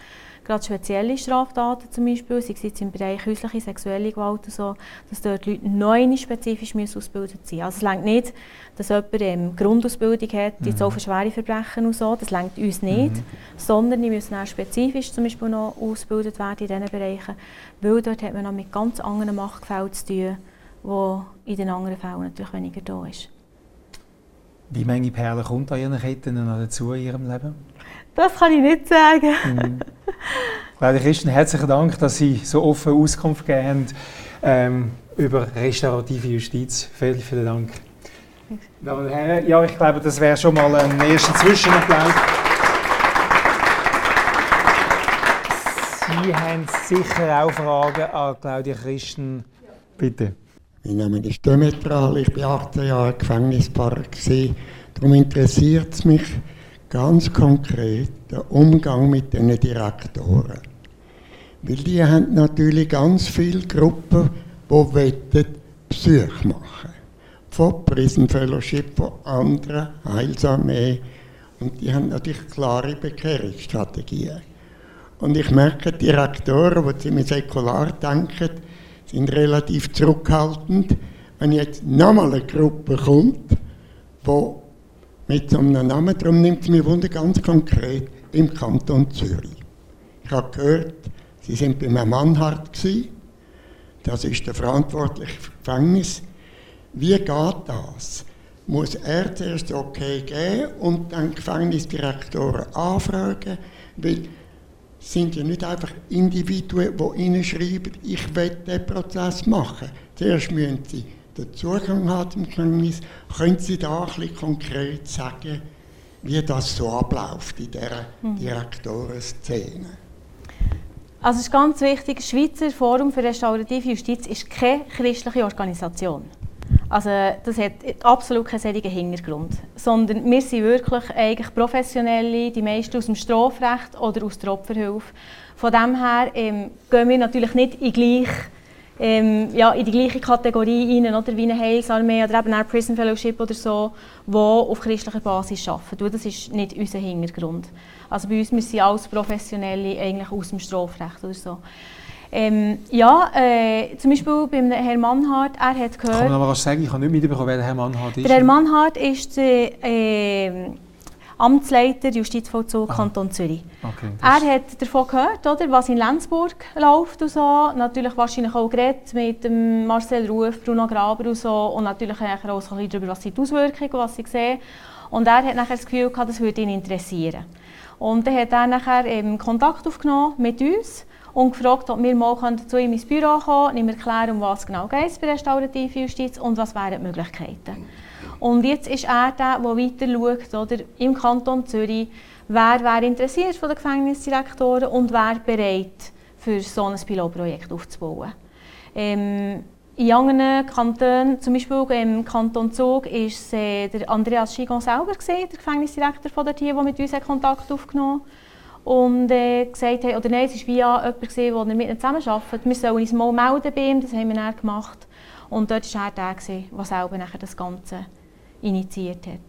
gerade spezielle Straftaten zum Beispiel, sei es jetzt im Bereich häusliche sexuelle Gewalt und so, dass dort Leute neu spezifisch müssen ausgebildet sein Also es reicht nicht, dass jemand ähm, Grundausbildung hat, jetzt Mhm. auch für schwere Verbrechen und so, das reicht uns nicht, Mhm. sondern die müssen auch spezifisch zum Beispiel noch ausgebildet werden in diesen Bereichen, weil dort hat man noch mit ganz anderen Machtgefühlen zu tun, wo in den anderen Fällen natürlich weniger da ist. Wie viele Perlen kommt an Ihren Ketten noch dazu in Ihrem Leben? Das kann ich nicht sagen. Mhm. Claudia Christen, herzlichen Dank, dass Sie so offen Auskunft gegeben haben ähm, über restaurative Justiz. Vielen, vielen Dank. Damen und Herren, ja, ich glaube, das wäre schon mal ein erster Zwischenapplaus. Sie haben sicher auch Fragen an Claudia Christen. Bitte. Mein Name ist Demetral, ich war 18 Jahre Gefängnispfarrer. Darum interessiert es mich ganz konkret der Umgang mit diesen Direktoren. Weil die haben natürlich ganz viele Gruppen, die wettet Psyche machen. Von Prison Fellowship, von anderen, Heilsarmee. Und die haben natürlich klare Bekehrungsstrategien. Und ich merke, die Direktoren, die ziemlich säkular denken, sind relativ zurückhaltend. Wenn jetzt nochmal eine Gruppe kommt, die mit so einem Namen, darum nimmt es mich wunder ganz konkret, im Kanton Zürich. Ich habe gehört, Sie sind bei Herrn Mannhardt gewesen. Das ist der verantwortliche Gefängnis. Wie geht das? Muss er zuerst okay geben und dann Gefängnisdirektoren anfragen? Weil sind ja nicht einfach Individuen, die ihnen schreiben, ich will diesen Prozess machen. Zuerst müssen sie den Zugang haben zum Gefängnis. Können Sie da ein bisschen konkret sagen, wie das so abläuft in dieser mhm. Direktorenszene? Also es ist ganz wichtig, das Schweizer Forum für Restaurative Justiz ist keine christliche Organisation. Also das hat absolut keinen solchen Hintergrund. Sondern wir sind wirklich eigentlich Professionelle, die meisten aus dem Strafrecht oder aus der Opferhilfe. Von dem her ähm, gehen wir natürlich nicht in, gleich, ähm, ja, in die gleiche Kategorie rein, oder, wie eine Heilsarmee oder eben eine Prison Fellowship oder so, die auf christlicher Basis arbeiten. Das ist nicht unser Hintergrund. Also bei uns, sind alles Professionelle eigentlich aus dem Strafrecht oder so. Ähm, ja, äh, zum Beispiel beim Herrn Mannhardt, er hat gehört... Kann man noch was sagen? Ich habe nicht mitbekommen, wer der Herr Mannhardt ist. Der Herr Mannhardt ist der äh, Amtsleiter Justizvollzug Aha. Kanton Zürich. Okay, er hat davon gehört, oder, was in Lenzburg läuft und so. Natürlich wahrscheinlich auch geredet mit dem Marcel Ruf, Bruno Graber und so. Und natürlich auch ein bisschen darüber, was sind die Auswirkungen, was sie sehen. Und er hat nachher das Gefühl gehabt, das würde ihn interessieren. Und dann hat er nachher eben Kontakt aufgenommen mit uns und gefragt, ob wir mal zu ihm ins Büro kommen können, ihm erklären, um was genau geht bei restaurative Justiz und was wären die Möglichkeiten. Und jetzt ist er der, der weiter schaut, oder, im Kanton Zürich, wer wäre interessiert von den Gefängnisdirektoren und wer bereit, für so ein Pilotprojekt aufzubauen. Ähm, in anderen Kantonen, zum Beispiel im Kanton Zug, war äh, der Andreas Schigon selber, gewesen, der Gefängnisdirektor von der der mit uns Kontakt aufgenommen hat und äh, gesagt haben, oder nein, es war via jemand, gewesen, der mit ihnen zusammenarbeitet. Wir sollen uns mal melden bei ihm, das haben wir dann gemacht. Und dort war er der, der selber nachher das Ganze initiiert hat.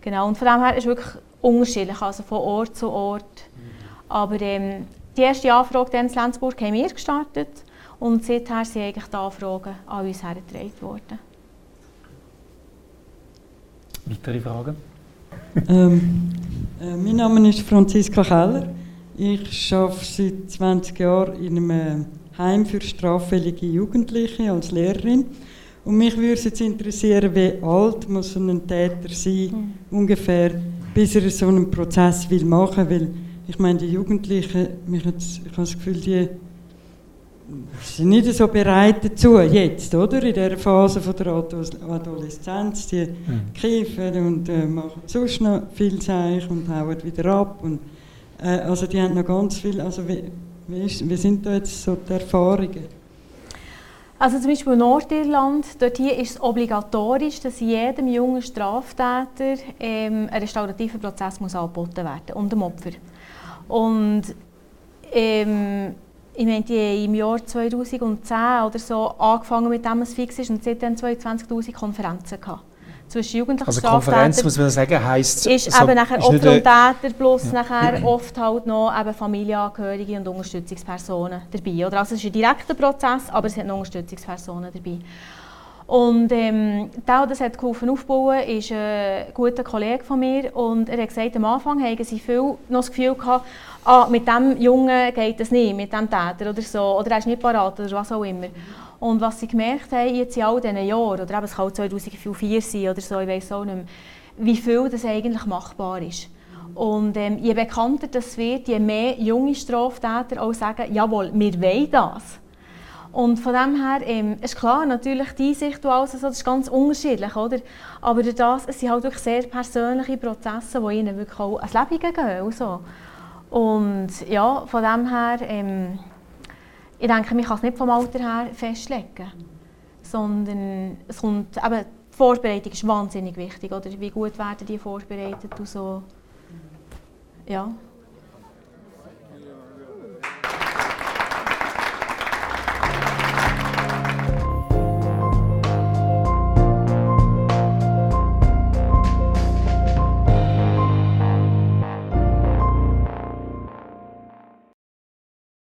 Genau, und von dem her ist es wirklich unterschiedlich, also von Ort zu Ort. Aber ähm, die erste Anfrage in Lenzburg haben wir gestartet und seither sind eigentlich die Anfragen an uns hergetragen worden. Weitere Fragen? ähm, äh, mein Name ist Franziska Keller. Ich arbeite seit 20 Jahren in einem Heim für straffällige Jugendliche als Lehrerin. Und mich würde jetzt interessieren, wie alt muss ein Täter sein, mhm. ungefähr, bis er so einen Prozess will machen will. Weil ich meine, die Jugendlichen, mich jetzt, ich habe das Gefühl, die sind nicht so bereit dazu jetzt, oder? In dieser Phase von der Adoleszenz, die mhm. kiffen und äh, machen sonst noch viel Zeug und hauen wieder ab. Und, äh, also die haben noch ganz viel, also wie, wie, ist, wie sind da jetzt so die Erfahrungen? Also zum Beispiel in Nordirland, dort hier ist es obligatorisch, dass jedem jungen Straftäter ähm, ein restaurativer Prozess muss angeboten werden und dem Opfer. Und ähm, ich meine, die im Jahr 2010 oder so angefangen mit dem, was fix ist, und seitdem 22'000 Konferenzen gehabt. Zwischen Jugendlichen also Konferenz, muss man sagen, heisst... Ist so, eben nachher Opfer und Täter plus ja. nachher oft halt noch eben Familienangehörige und Unterstützungspersonen dabei. Oder? Also es ist ein direkter Prozess, aber es hat noch Unterstützungspersonen dabei. Und ähm, der, der das hat geholfen aufbauen, ist ein guter Kollege von mir und er hat gesagt, am Anfang haben sie viel noch das Gefühl gehabt, ah, mit dem Jungen geht es nicht, mit dem Täter oder so, oder er ist nicht parat oder was auch immer. Und was sie gemerkt haben jetzt in all diesen Jahren, oder eben, es kann auch 2004 sein oder so, ich weiß auch nicht mehr, wie viel das eigentlich machbar ist. Und ähm, je bekannter das wird, je mehr junge Straftäter auch sagen, jawohl, wir wollen das. Und von dem her ähm, ist klar, natürlich die Sicht und alles, also, das ist ganz unterschiedlich, oder? Aber das, es sind halt wirklich sehr persönliche Prozesse, die ihnen wirklich auch ans Leben gehen. Also. Und ja, von dem her, ähm, ich denke, man kann es nicht vom Alter her festlegen. sondern es kommt, eben, die Vorbereitung ist wahnsinnig wichtig. Oder? Wie gut werden die vorbereitet und so. Ja.